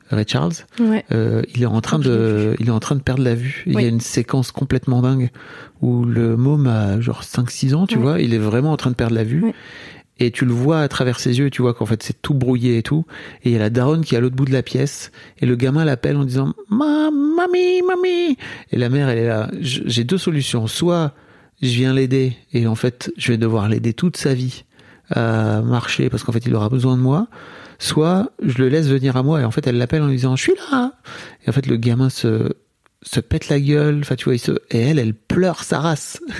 Ray Charles.
Ouais.
Euh, il est en train de, il est en train de perdre la vue. Il y a une séquence complètement dingue où le môme a genre 5-6 ans, tu vois, il est vraiment en train de perdre la vue. Et tu le vois à travers ses yeux, et tu vois qu'en fait c'est tout brouillé et tout. Et il y a la daronne qui est à l'autre bout de la pièce, et le gamin l'appelle en disant Ma, mamie, mamie. Et la mère, elle est là. J'ai deux solutions. Soit je viens l'aider, et en fait je vais devoir l'aider toute sa vie à marcher parce qu'en fait il aura besoin de moi. Soit je le laisse venir à moi, et en fait elle l'appelle en disant Je suis là. Et en fait le gamin se se pète la gueule. Enfin tu vois, il se et elle, elle pleure sa race.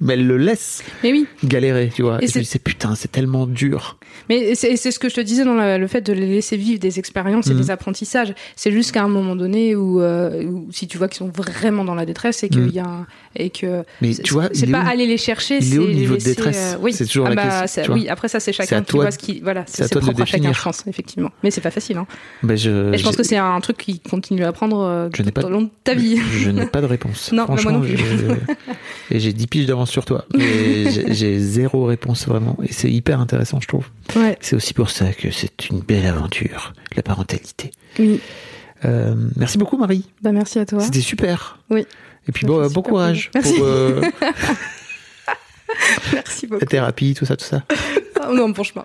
Mais elle le laisse
Mais oui.
galérer, tu vois.
Et
Et, je
c'est-
me dis, c'est putain, c'est tellement dur.
Mais c'est c'est ce que je te disais dans la- le fait de les laisser vivre des expériences et
Mhm.
des apprentissages. C'est juste qu'à un moment donné où, euh, où si tu vois qu'ils sont vraiment dans la détresse et qu'il
Mhm.
y a un- et que
Mais
c'est-
tu vois,
c'est pas
où
aller les chercher. c'est les
niveau de
laisser,
détresse
euh, oui.
C'est toujours
Ah
la
bah,
question,
c'est-
tu vois.
oui, après ça c'est chacun qui voit
de-
ce qui voilà,
c'est toi de
propre à chacun, je pense effectivement. Mais c'est pas facile. Hein.
Ben, je,
Et je pense que c'est un truc qui continue à apprendre euh, tout au
de-
long de ta vie.
Je n'ai pas de réponse.
Non, moi
Franchement,
non plus.
et j'ai 10 piges d'avance sur toi. J'ai- zéro réponse vraiment. Et c'est hyper intéressant, je trouve.
Ouais.
C'est aussi pour ça que c'est une belle aventure, la parentalité.
Oui.
Euh, merci beaucoup, Marie.
Bah merci à toi.
C'était super.
Oui.
Et puis
Ça
bon, euh, bon courage
plaisir.
pour euh,
Merci beaucoup.
la thérapie, tout ça, tout ça.
Oh, non franchement.